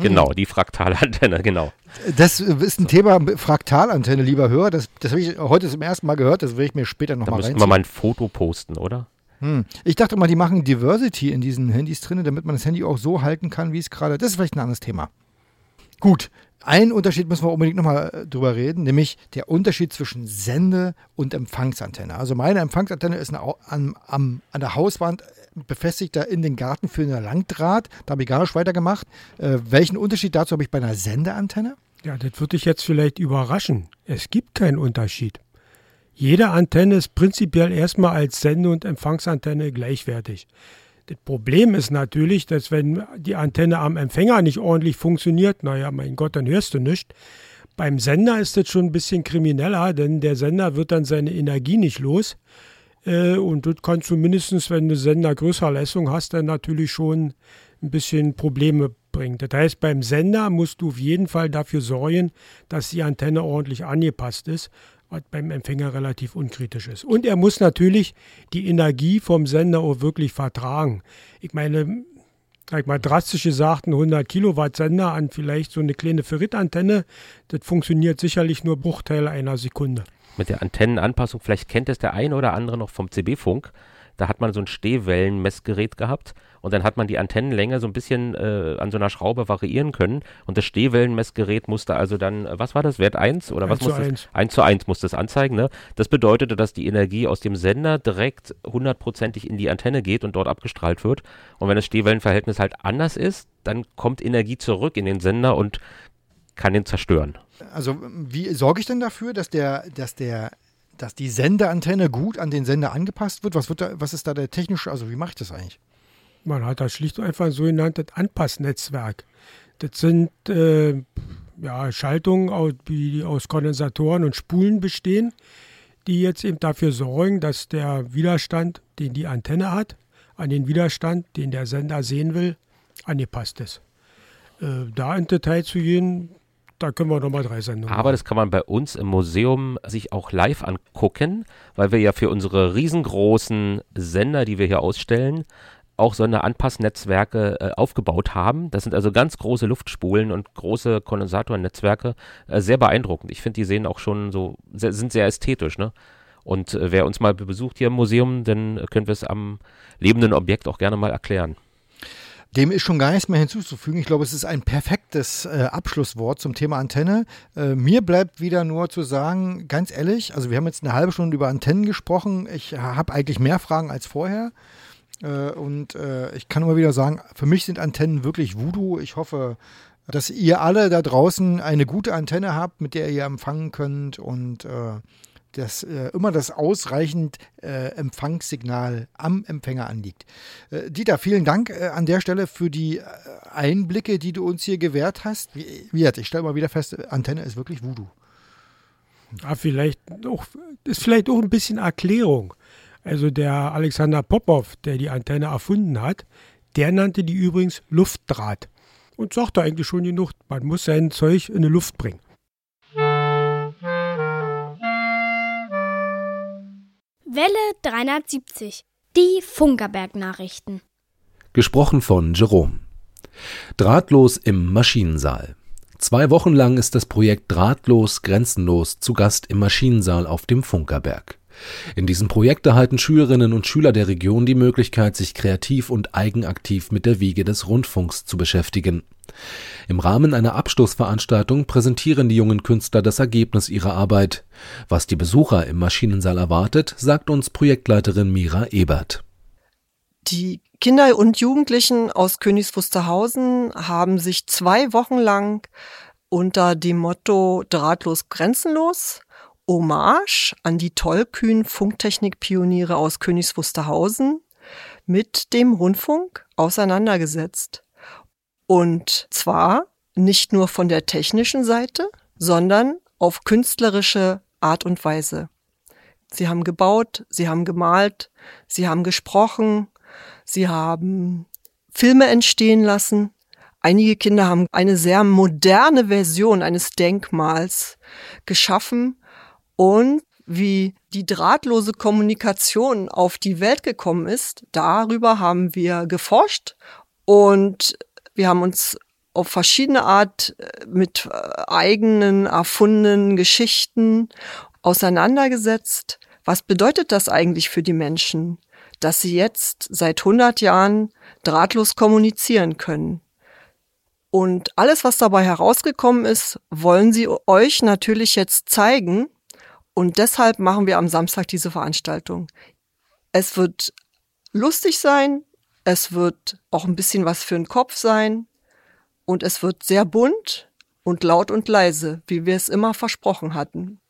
Genau, die fraktale Antenne, genau. Das ist ein Thema, Fraktalantenne, lieber Hörer. Das, das habe ich heute zum ersten Mal gehört, das werde ich mir später nochmal reinziehen. Da müssen wir mal ein Foto posten, oder? Hm. Ich dachte mal, die machen Diversity in diesen Handys drin, damit man das Handy auch so halten kann, wie es gerade. Das ist vielleicht ein anderes Thema. Gut, einen Unterschied müssen wir unbedingt nochmal äh, drüber reden, nämlich der Unterschied zwischen Sende- und Empfangsantenne. Also meine Empfangsantenne ist eine, an, an, an der Hauswand befestigt da in den Garten für eine Langdraht. Da habe ich gar nicht weitergemacht. Äh, welchen Unterschied dazu habe ich bei einer Sendeantenne? Ja, das würde dich jetzt vielleicht überraschen. Es gibt keinen Unterschied. Jede Antenne ist prinzipiell erstmal als Sende- und Empfangsantenne gleichwertig. Das Problem ist natürlich, dass wenn die Antenne am Empfänger nicht ordentlich funktioniert, naja, mein Gott, dann hörst du nichts. Beim Sender ist das schon ein bisschen krimineller, denn der Sender wird dann seine Energie nicht los. Äh, und das kann zumindest, wenn du Sender größer Leistung hast, dann natürlich schon ein bisschen Probleme bringen. Das heißt, beim Sender musst du auf jeden Fall dafür sorgen, dass die Antenne ordentlich angepasst ist, was beim Empfänger relativ unkritisch ist. Und er muss natürlich die Energie vom Sender auch wirklich vertragen. Ich meine, sag mal, drastisch gesagt, ein 100 Kilowatt Sender an vielleicht so eine kleine Ferritantenne, das funktioniert sicherlich nur Bruchteile einer Sekunde. Mit der Antennenanpassung, vielleicht kennt es der eine oder andere noch vom CB-Funk. Da hat man so ein Stehwellenmessgerät gehabt und dann hat man die Antennenlänge so ein bisschen äh, an so einer Schraube variieren können und das Stehwellenmessgerät musste also dann, äh, was war das, Wert 1 oder 1 was zu musste 1. 1 zu 1 musste es anzeigen, ne? Das bedeutete, dass die Energie aus dem Sender direkt hundertprozentig in die Antenne geht und dort abgestrahlt wird und wenn das Stehwellenverhältnis halt anders ist, dann kommt Energie zurück in den Sender und kann ihn zerstören. Also wie sorge ich denn dafür, dass der, dass der, dass die Sendeantenne gut an den Sender angepasst wird? Was wird da, was ist da der technische, also wie mache ich das eigentlich? Man hat da schlicht und einfach ein sogenanntes Anpassnetzwerk. Das sind äh, ja, Schaltungen, die aus Kondensatoren und Spulen bestehen, die jetzt eben dafür sorgen, dass der Widerstand, den die Antenne hat, an den Widerstand, den der Sender sehen will, angepasst ist. Äh, da in Detail zu gehen, da können wir nochmal drei Sendungen Aber das kann man bei uns im Museum sich auch live angucken, weil wir ja für unsere riesengroßen Sender, die wir hier ausstellen, auch so eine Anpassnetzwerke äh, aufgebaut haben. Das sind also ganz große Luftspulen und große Kondensatornetzwerke. Äh, sehr beeindruckend. Ich finde, die sehen auch schon so, sehr, sind sehr ästhetisch, ne? Und äh, wer uns mal besucht hier im Museum, dann können wir es am lebenden Objekt auch gerne mal erklären. Dem ist schon gar nichts mehr hinzuzufügen. Ich glaube, es ist ein perfektes äh, Abschlusswort zum Thema Antenne. Äh, mir bleibt wieder nur zu sagen, ganz ehrlich, also wir haben jetzt eine halbe Stunde über Antennen gesprochen. Ich habe eigentlich mehr Fragen als vorher. Äh, und äh, ich kann nur wieder sagen, für mich sind Antennen wirklich Voodoo. Ich hoffe, dass ihr alle da draußen eine gute Antenne habt, mit der ihr empfangen könnt und äh, dass äh, immer das ausreichend äh, Empfangssignal am Empfänger anliegt. Äh, Dieter, vielen Dank äh, an der Stelle für die äh, Einblicke, die du uns hier gewährt hast. Wie, wie gesagt, ich stelle mal wieder fest, Antenne ist wirklich Voodoo. Ja, vielleicht auch, ist vielleicht auch ein bisschen Erklärung. Also der Alexander Popov, der die Antenne erfunden hat, der nannte die übrigens Luftdraht. Und sagte eigentlich schon genug, man muss sein Zeug in die Luft bringen. Welle 370. Die Funkerberg-Nachrichten. Gesprochen von Jerome. Drahtlos im Maschinensaal. Zwei Wochen lang ist das Projekt Drahtlos Grenzenlos zu Gast im Maschinensaal auf dem Funkerberg. In diesem Projekt erhalten Schülerinnen und Schüler der Region die Möglichkeit, sich kreativ und eigenaktiv mit der Wiege des Rundfunks zu beschäftigen. Im Rahmen einer Abschlussveranstaltung präsentieren die jungen Künstler das Ergebnis ihrer Arbeit. Was die Besucher im Maschinensaal erwartet, sagt uns Projektleiterin Mira Ebert. Die Kinder und Jugendlichen aus Königs Wusterhausen haben sich zwei Wochen lang unter dem Motto Drahtlos grenzenlos Hommage an die tollkühnen Funktechnikpioniere aus Königs Wusterhausen mit dem Rundfunk auseinandergesetzt. Und zwar nicht nur von der technischen Seite, sondern auf künstlerische Art und Weise. Sie haben gebaut, sie haben gemalt, sie haben gesprochen, sie haben Filme entstehen lassen. Einige Kinder haben eine sehr moderne Version eines Denkmals geschaffen und wie die drahtlose Kommunikation auf die Welt gekommen ist, darüber haben wir geforscht und wir haben uns auf verschiedene Art äh, mit äh, eigenen erfundenen Geschichten auseinandergesetzt. Was bedeutet das eigentlich für die Menschen, dass sie jetzt seit 100 Jahren drahtlos kommunizieren können? Und alles, was dabei herausgekommen ist, wollen sie euch natürlich jetzt zeigen. Und deshalb machen wir am Samstag diese Veranstaltung. Es wird lustig sein, es wird auch ein bisschen was für den Kopf sein und es wird sehr bunt und laut und leise, wie wir es immer versprochen hatten.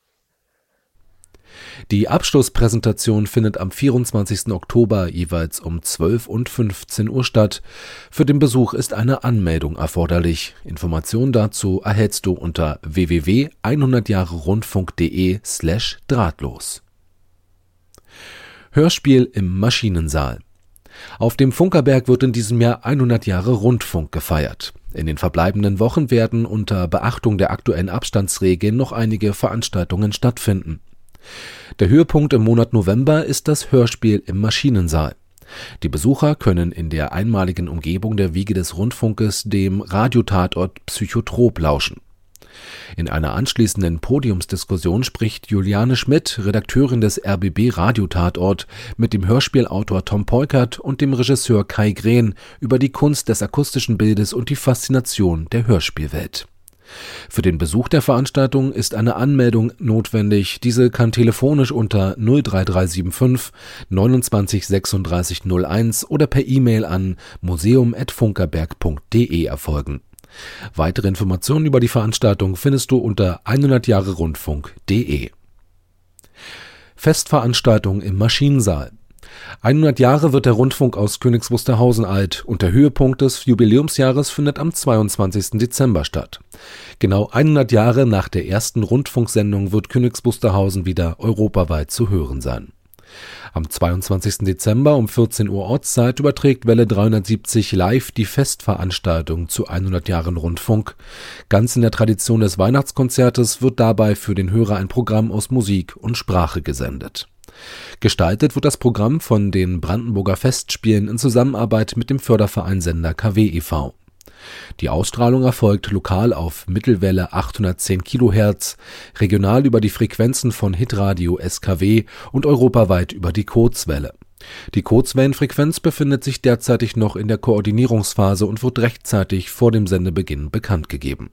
Die Abschlusspräsentation findet am 24. Oktober jeweils um 12 und 15 Uhr statt. Für den Besuch ist eine Anmeldung erforderlich. Informationen dazu erhältst du unter www.100jahrerundfunk.de slash drahtlos. Hörspiel im Maschinensaal. Auf dem Funkerberg wird in diesem Jahr 100 Jahre Rundfunk gefeiert. In den verbleibenden Wochen werden unter Beachtung der aktuellen Abstandsregeln noch einige Veranstaltungen stattfinden. Der Höhepunkt im Monat November ist das Hörspiel im Maschinensaal. Die Besucher können in der einmaligen Umgebung der Wiege des Rundfunkes dem Radiotatort Psychotrop lauschen. In einer anschließenden Podiumsdiskussion spricht Juliane Schmidt, Redakteurin des RBB Radiotatort, mit dem Hörspielautor Tom Peukert und dem Regisseur Kai Grehn über die Kunst des akustischen Bildes und die Faszination der Hörspielwelt. Für den Besuch der Veranstaltung ist eine Anmeldung notwendig. Diese kann telefonisch unter 03375 29 36 01 oder per E-Mail an museum.funkerberg.de erfolgen. Weitere Informationen über die Veranstaltung findest du unter 100jahrerundfunk.de. Festveranstaltung im Maschinensaal. 100 Jahre wird der Rundfunk aus Königs Wusterhausen alt und der Höhepunkt des Jubiläumsjahres findet am 22. Dezember statt. Genau 100 Jahre nach der ersten Rundfunksendung wird Königs Wusterhausen wieder europaweit zu hören sein. Am 22. Dezember um 14 Uhr Ortszeit überträgt Welle 370 live die Festveranstaltung zu 100 Jahren Rundfunk. Ganz in der Tradition des Weihnachtskonzertes wird dabei für den Hörer ein Programm aus Musik und Sprache gesendet. Gestaltet wird das Programm von den Brandenburger Festspielen in Zusammenarbeit mit dem Förderverein Sender KW e.V. Die Ausstrahlung erfolgt lokal auf Mittelwelle 810 kHz, regional über die Frequenzen von Hitradio SKW und europaweit über die Kurzwelle. Die Kurzwellenfrequenz befindet sich derzeitig noch in der Koordinierungsphase und wird rechtzeitig vor dem Sendebeginn bekanntgegeben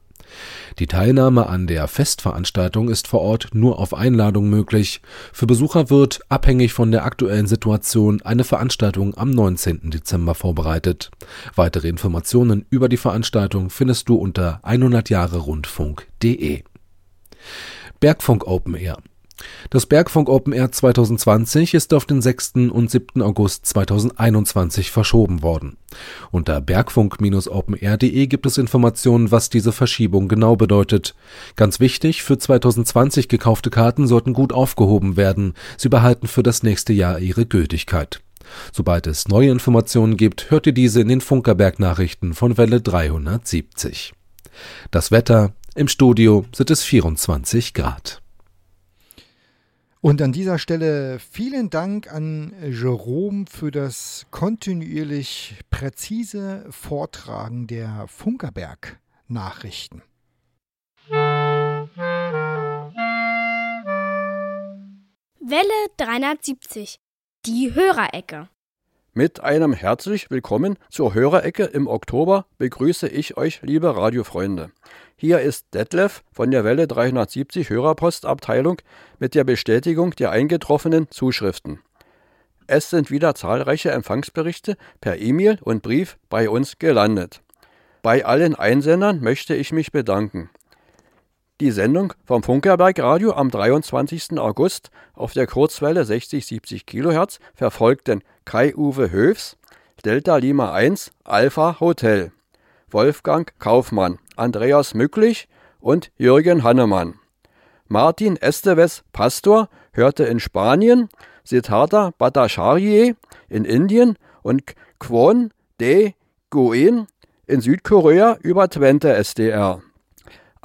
die Teilnahme an der Festveranstaltung ist vor Ort nur auf Einladung möglich. Für Besucher wird, abhängig von der aktuellen Situation, eine Veranstaltung am 19. Dezember vorbereitet. Weitere Informationen über die Veranstaltung findest du unter 100jahrerundfunk.de. Bergfunk Open Air das Bergfunk Open Air 2020 ist auf den 6. und 7. August 2021 verschoben worden. Unter bergfunk-openair.de gibt es Informationen, was diese Verschiebung genau bedeutet. Ganz wichtig, für 2020 gekaufte Karten sollten gut aufgehoben werden. Sie behalten für das nächste Jahr ihre Gültigkeit. Sobald es neue Informationen gibt, hört ihr diese in den Funkerberg-Nachrichten von Welle 370. Das Wetter im Studio sind es 24 Grad. Und an dieser Stelle vielen Dank an Jerome für das kontinuierlich präzise Vortragen der Funkerberg-Nachrichten. Welle 370, die Hörerecke. Mit einem herzlich willkommen zur Hörerecke im Oktober begrüße ich euch, liebe Radiofreunde. Hier ist Detlef von der Welle 370 Hörerpostabteilung mit der Bestätigung der eingetroffenen Zuschriften. Es sind wieder zahlreiche Empfangsberichte per E-Mail und Brief bei uns gelandet. Bei allen Einsendern möchte ich mich bedanken. Die Sendung vom Funkerberg Radio am 23. August auf der Kurzwelle 60-70 kHz verfolgten Kai-Uwe Höfs, Delta Lima 1, Alpha Hotel, Wolfgang Kaufmann, Andreas Mücklich und Jürgen Hannemann. Martin Esteves Pastor hörte in Spanien, Siddhartha Bhattacharya in Indien und Kwon De Goen in Südkorea über Twente SDR.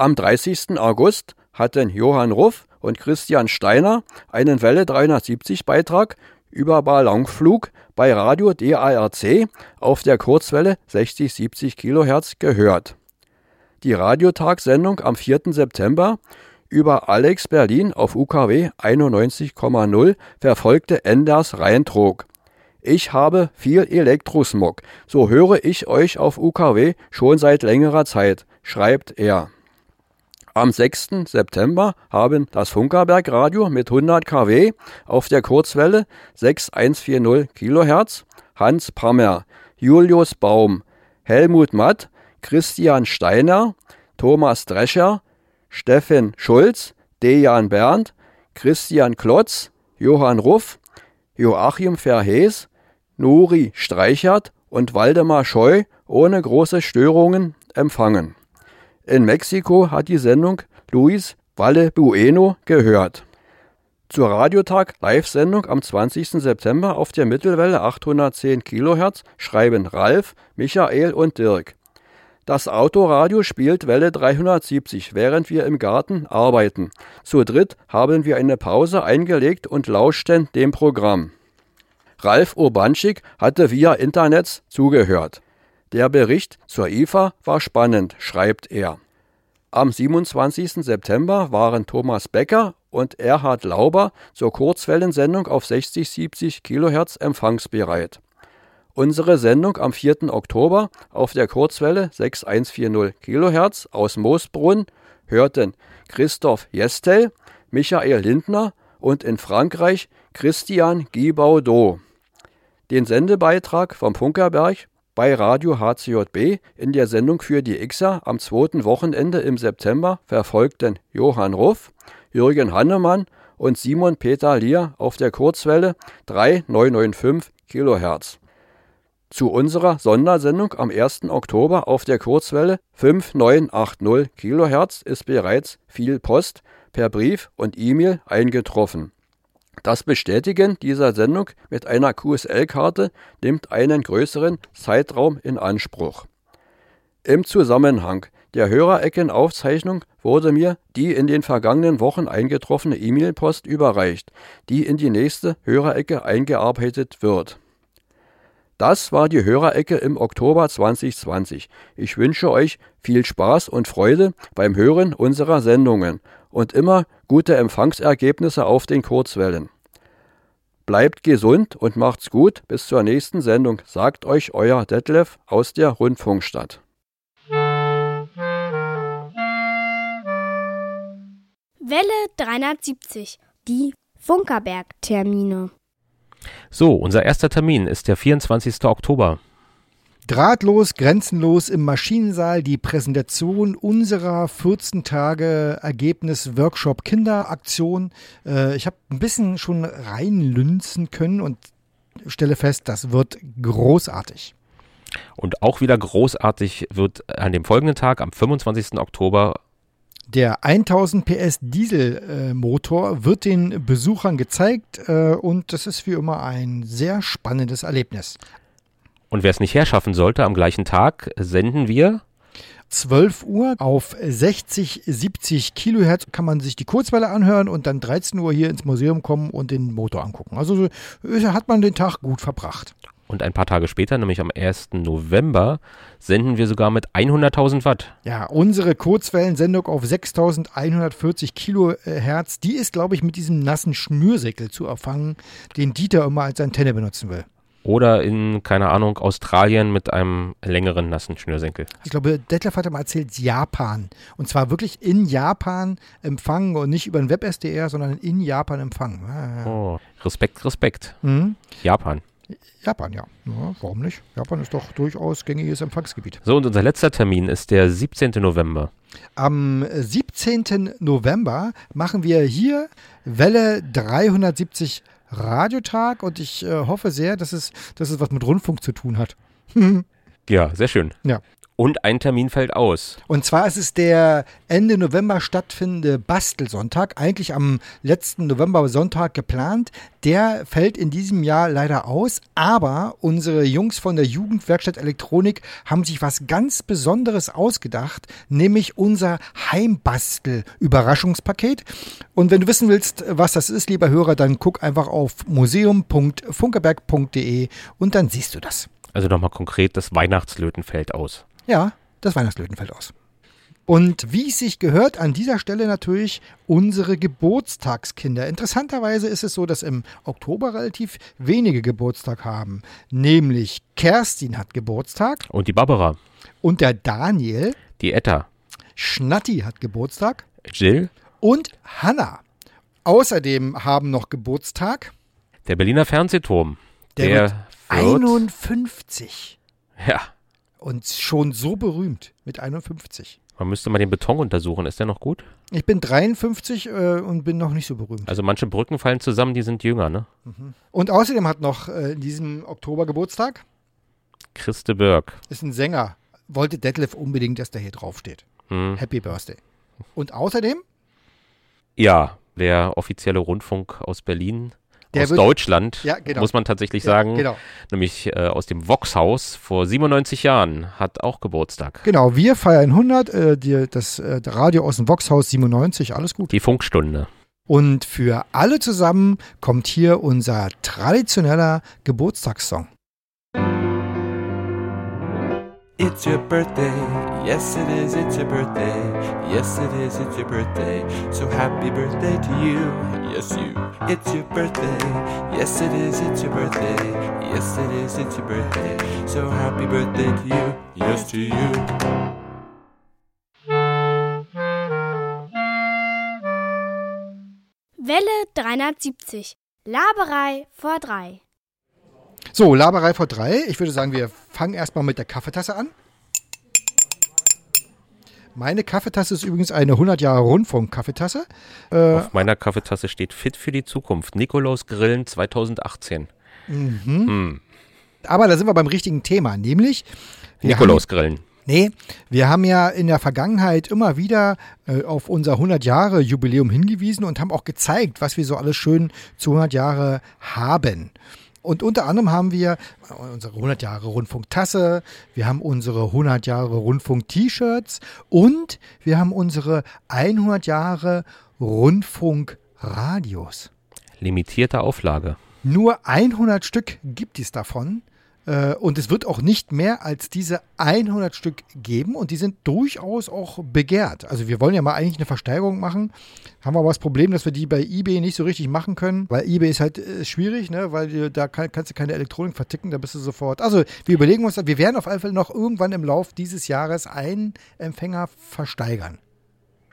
Am 30. August hatten Johann Ruff und Christian Steiner einen Welle 370 Beitrag über Ballonflug bei Radio DARC auf der Kurzwelle 60-70 kHz gehört. Die Radiotagssendung am 4. September über Alex Berlin auf UKW 91,0 verfolgte Enders Reintrog. Ich habe viel Elektrosmog, so höre ich euch auf UKW schon seit längerer Zeit, schreibt er. Am 6. September haben das Funkerberg Radio mit 100 kW auf der Kurzwelle 6140 kHz Hans Pammer, Julius Baum, Helmut Matt, Christian Steiner, Thomas Drescher, Steffen Schulz, Dejan Berndt, Christian Klotz, Johann Ruff, Joachim Verhees, Nuri Streichert und Waldemar Scheu ohne große Störungen empfangen. In Mexiko hat die Sendung Luis Valle Bueno gehört. Zur Radiotag Live-Sendung am 20. September auf der Mittelwelle 810 kHz schreiben Ralf, Michael und Dirk. Das Autoradio spielt Welle 370, während wir im Garten arbeiten. Zu dritt haben wir eine Pause eingelegt und lauschten dem Programm. Ralf Urbanschik hatte via Internet zugehört. Der Bericht zur IFA war spannend, schreibt er. Am 27. September waren Thomas Becker und Erhard Lauber zur Kurzwellensendung auf 60-70 kHz empfangsbereit. Unsere Sendung am 4. Oktober auf der Kurzwelle 6140 kHz aus Moosbrunn hörten Christoph Jestel, Michael Lindner und in Frankreich Christian Guy Baudot. Den Sendebeitrag vom Funkerberg bei Radio HCJB in der Sendung für die Xer am zweiten Wochenende im September verfolgten Johann Ruff, Jürgen Hannemann und Simon Peter Lier auf der Kurzwelle 3995 kHz. Zu unserer Sondersendung am 1. Oktober auf der Kurzwelle 5980 kHz ist bereits viel Post per Brief und E-Mail eingetroffen. Das Bestätigen dieser Sendung mit einer QSL-Karte nimmt einen größeren Zeitraum in Anspruch. Im Zusammenhang der Hörereckenaufzeichnung wurde mir die in den vergangenen Wochen eingetroffene E-Mail-Post überreicht, die in die nächste Hörerecke eingearbeitet wird. Das war die Hörerecke im Oktober 2020. Ich wünsche euch viel Spaß und Freude beim Hören unserer Sendungen und immer gute Empfangsergebnisse auf den Kurzwellen. Bleibt gesund und macht's gut. Bis zur nächsten Sendung, sagt euch euer Detlef aus der Rundfunkstadt. Welle 370. Die Funkerberg-Termine. So, unser erster Termin ist der 24. Oktober. Drahtlos, grenzenlos im Maschinensaal die Präsentation unserer 14 Tage Ergebnis Workshop Kinderaktion. Äh, ich habe ein bisschen schon reinlünzen können und stelle fest, das wird großartig. Und auch wieder großartig wird an dem folgenden Tag, am 25. Oktober, Der 1000 PS Dieselmotor wird den Besuchern gezeigt äh, und das ist wie immer ein sehr spannendes Erlebnis. Und wer es nicht herschaffen sollte, am gleichen Tag senden wir 12 Uhr auf 60, 70 Kilohertz kann man sich die Kurzwelle anhören und dann 13 Uhr hier ins Museum kommen und den Motor angucken. Also so, äh, hat man den Tag gut verbracht. und ein paar Tage später, nämlich am 1. November, senden wir sogar mit 100.000 Watt. Ja, unsere Kurzwellensendung auf 6140 Kilohertz, die ist, glaube ich, mit diesem nassen Schnürsäckel zu erfangen, den Dieter immer als Antenne benutzen will. Oder in, keine Ahnung, Australien mit einem längeren nassen Schnürsenkel. Ich glaube, Detlef hat mal erzählt, Japan. Und zwar wirklich in Japan empfangen und nicht über den Web-SDR, sondern in Japan empfangen. Ja. Oh, Respekt, Respekt. Mhm. Japan. Japan, ja. ja. Warum nicht? Japan ist doch durchaus gängiges Empfangsgebiet. So, und unser letzter Termin ist der 17. November. Am 17. November machen wir hier Welle 370 Radiotag und ich äh, hoffe sehr, dass es, dass es was mit Rundfunk zu tun hat. Ja, sehr schön. Ja. Und ein Termin fällt aus. Und zwar ist es der Ende November stattfindende Bastelsonntag, eigentlich am letzten November-Sonntag geplant. Der fällt in diesem Jahr leider aus, aber unsere Jungs von der Jugendwerkstatt Elektronik haben sich was ganz Besonderes ausgedacht, nämlich unser Heimbastel-Überraschungspaket. Und wenn du wissen willst, was das ist, lieber Hörer, dann guck einfach auf museum.funkerberg.de und dann siehst du das. Also nochmal konkret, das Weihnachtslöten fällt aus. Ja, das Weihnachtslöten fällt aus. Und wie es sich gehört, an dieser Stelle natürlich unsere Geburtstagskinder. Interessanterweise ist es so, dass im Oktober relativ wenige Geburtstag haben. Nämlich Kerstin hat Geburtstag Und die Barbara, und der Daniel, die Etta, Schnatti hat Geburtstag Jill, und Hanna. Außerdem haben noch Geburtstag der Berliner Fernsehturm. der, Der wird wird- 51 Ja. Und schon so berühmt mit 51. Man müsste mal den Beton untersuchen. Ist der noch gut? Ich bin 53 äh, und bin noch nicht so berühmt. Also manche Brücken fallen zusammen, die sind jünger, ne? Und außerdem hat noch äh, in diesem Oktober Geburtstag, Christe Berg. ist ein Sänger, wollte Detlef unbedingt, dass der hier draufsteht. Hm. Happy Birthday. Und außerdem, Ja, der offizielle Rundfunk aus Berlin, Der aus wird- Deutschland, Ja, genau. muss man tatsächlich Ja, sagen. genau. Nämlich äh, aus dem Vox-Haus vor 97 Jahren, hat auch Geburtstag. genau, wir feiern 100, äh, die, das äh, Radio aus dem Voxhaus 97, alles gut. Die Funkstunde. Und für alle zusammen kommt hier unser traditioneller Geburtstagssong. It's your birthday, yes it is, it's your birthday, yes it is, it's your birthday. So happy birthday to you, yes you. It's your birthday, yes it is, it's your birthday, yes it is, it's your birthday. So happy birthday to you, yes to you. Welle 370. Laberei vor drei. So, Laberei vor drei. Ich würde sagen, wir fangen erstmal mit der Kaffeetasse an. Meine Kaffeetasse ist übrigens eine 100 Jahre Rundfunk-Kaffeetasse. Äh, Auf meiner Kaffeetasse steht Fit für die Zukunft. Nikolaus Grillen 2018. mhm. Hm. Aber da sind wir beim richtigen Thema, nämlich Nikolaus Grillen. Nee, wir haben ja in der Vergangenheit immer wieder äh, auf unser 100 Jahre Jubiläum hingewiesen und haben auch gezeigt, was wir so alles schön zu 100 Jahre haben. Und unter anderem haben wir unsere 100 Jahre Rundfunk-Tasse, wir haben unsere 100 Jahre Rundfunk-T-Shirts und wir haben unsere 100 Jahre Rundfunk-Radios. Limitierte Auflage. Nur 100 Stück gibt es davon. Äh, Und es wird auch nicht mehr als diese 100 Stück geben und die sind durchaus auch begehrt. Also wir wollen ja mal eigentlich eine Versteigerung machen, haben aber das Problem, dass wir die bei eBay nicht so richtig machen können, weil eBay ist halt äh, schwierig, ne? weil da kann, kannst du keine Elektronik verticken, da bist du sofort. Also wir überlegen uns, wir werden auf alle Fälle noch irgendwann im Lauf dieses Jahres einen Empfänger versteigern.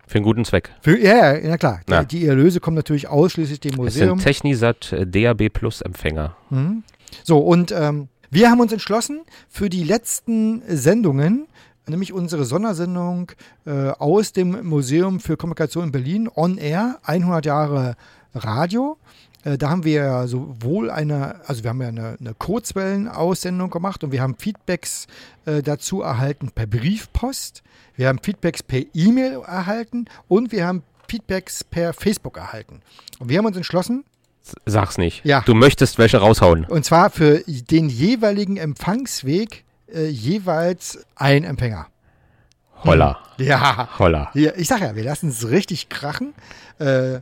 Für einen guten Zweck. Für, ja, ja, ja klar. Ja. Die, die Erlöse kommen natürlich ausschließlich dem Museum. sind Technisat äh, DAB Plus Empfänger. Mhm. So, und ähm, wir haben uns entschlossen für die letzten Sendungen, nämlich unsere Sondersendung äh, aus dem Museum für Kommunikation in Berlin, On Air, 100 Jahre Radio. Äh, da haben wir ja sowohl eine, also wir haben ja eine, eine Kurzwellen-Aussendung gemacht und wir haben Feedbacks äh, dazu erhalten per Briefpost. Wir haben Feedbacks per E-Mail erhalten und wir haben Feedbacks per Facebook erhalten. Und wir haben uns entschlossen, Sag's nicht. Ja. Du möchtest welche raushauen. und zwar für den jeweiligen Empfangsweg äh, jeweils ein Empfänger. Holla. Ja. Holla. Hier, ich sag ja, wir lassen es richtig krachen. Äh,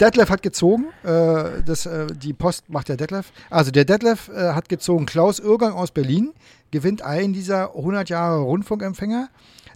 Detlef hat gezogen. Äh, das, äh, die Post macht der Detlef. Also der Detlef äh, hat gezogen. Klaus Irgang aus Berlin gewinnt einen dieser 100 Jahre Rundfunkempfänger.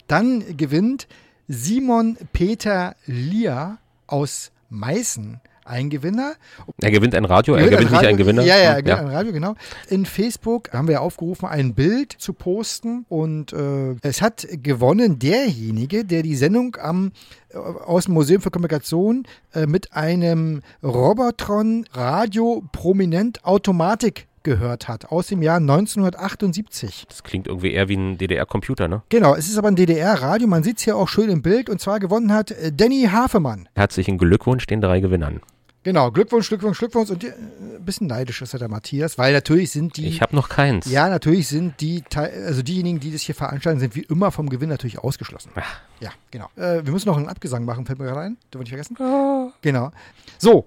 Dann gewinnt Simon Peter Lier aus Meißen ein Gewinner. Er gewinnt ein Radio, er gewinnt nicht Radio, einen Gewinner. Ja, ja, er Hm, gewinnt ein Radio, genau. In Facebook haben wir aufgerufen, ein Bild zu posten und äh, es hat gewonnen derjenige, der die Sendung am, äh, aus dem Museum für Kommunikation äh, mit einem Robotron Radio Prominent Automatik gehört hat, aus dem Jahr 1978. Das klingt irgendwie eher wie ein DDR-Computer, ne? Genau, es ist aber ein DDR-Radio, man sieht es hier auch schön im Bild und zwar gewonnen hat äh, Danny Hafemann. Herzlichen Glückwunsch den drei Gewinnern. Genau, Glückwunsch, Glückwunsch, Glückwunsch und äh, ein bisschen neidisch ist ja der Matthias, weil natürlich sind die Ich habe noch keins. Ja, natürlich sind die, Teil- also diejenigen, die das hier veranstalten, sind wie immer vom Gewinn natürlich ausgeschlossen. Ach. Ja, genau. Äh, wir müssen noch einen Abgesang machen, fällt mir gerade ein. Dürfen wir nicht vergessen? Genau. So.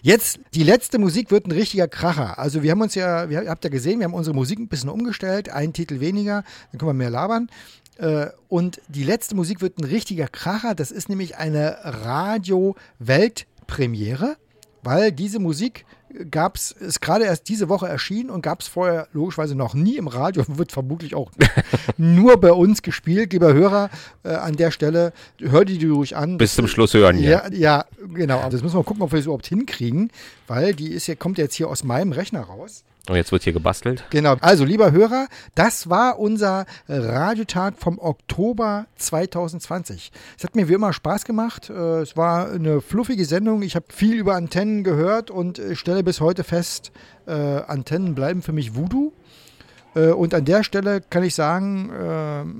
Jetzt, die letzte Musik wird ein richtiger Kracher. Also wir haben uns ja, wir, ihr habt ja gesehen, wir haben unsere Musik ein bisschen umgestellt, einen Titel weniger, dann können wir mehr labern. Äh, und die letzte Musik wird ein richtiger Kracher. Das ist nämlich eine Radio-Weltpremiere, weil diese Musik gab es, ist gerade erst diese Woche erschienen und gab es vorher logischerweise noch nie im Radio, wird vermutlich auch nur bei uns gespielt. Lieber Hörer, äh, an der Stelle, hör die ruhig an. Bis zum Schluss hören hier. Ja, ja, genau. Aber das müssen wir gucken, ob wir das überhaupt hinkriegen, weil die ist ja, kommt jetzt hier aus meinem Rechner raus. Und jetzt wird hier gebastelt. Genau. Also, lieber Hörer, das war unser Radiotag vom Oktober 2020. Es hat mir wie immer Spaß gemacht. Äh, Es war eine fluffige Sendung. Ich habe viel über Antennen gehört und stelle bis heute fest, äh, Antennen bleiben für mich Voodoo. Äh, und an der Stelle kann ich sagen,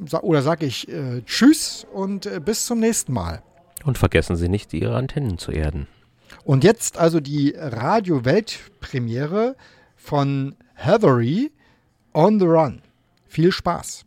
sa oder sage ich Tschüss und bis zum nächsten Mal. Und vergessen Sie nicht, Ihre Antennen zu erden. Und jetzt also die Radio-Weltpremiere von Heathery on the Run. Viel Spaß.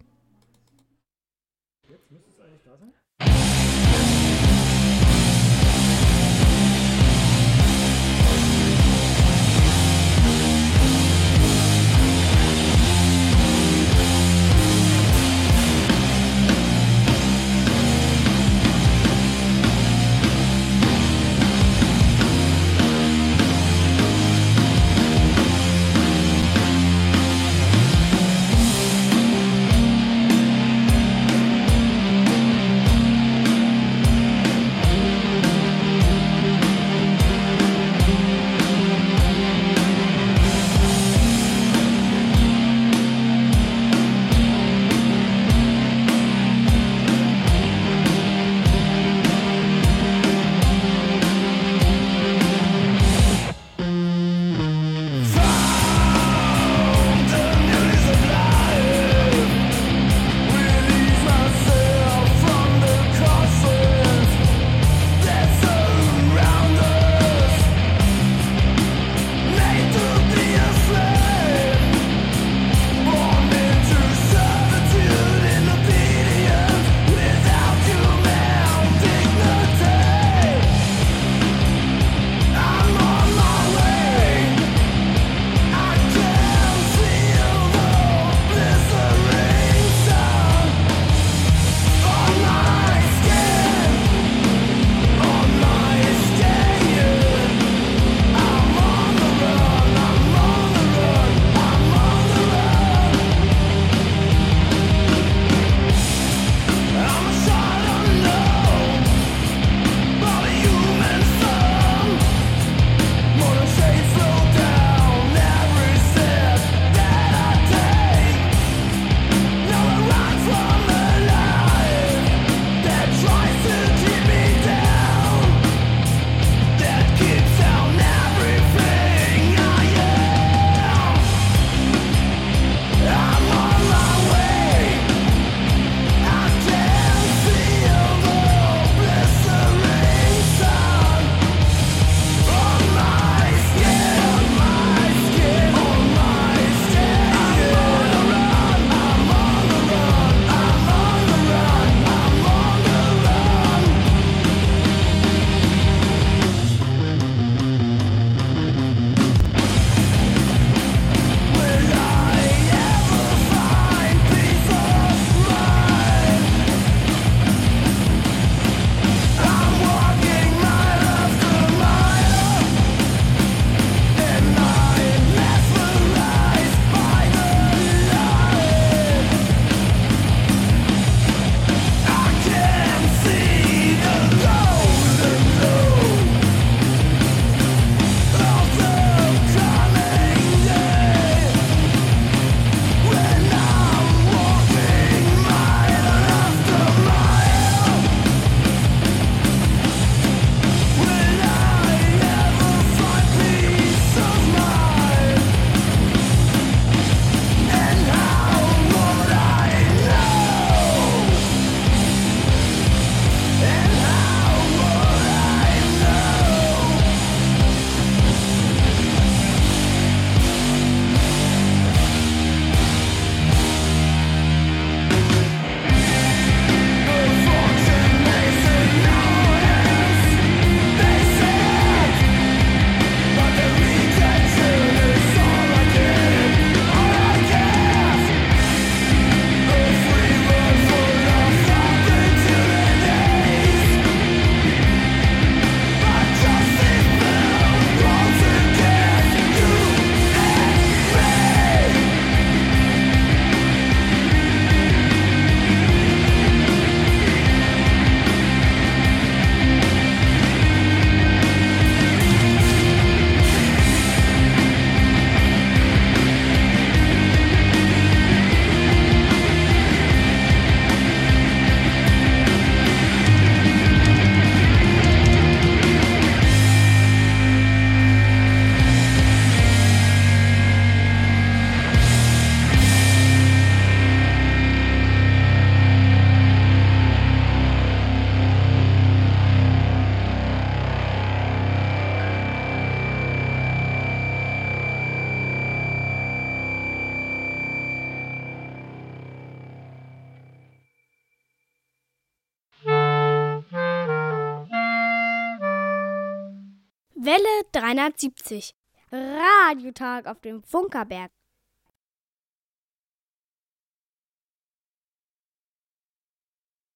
Welle 370. Radiotag auf dem Funkerberg.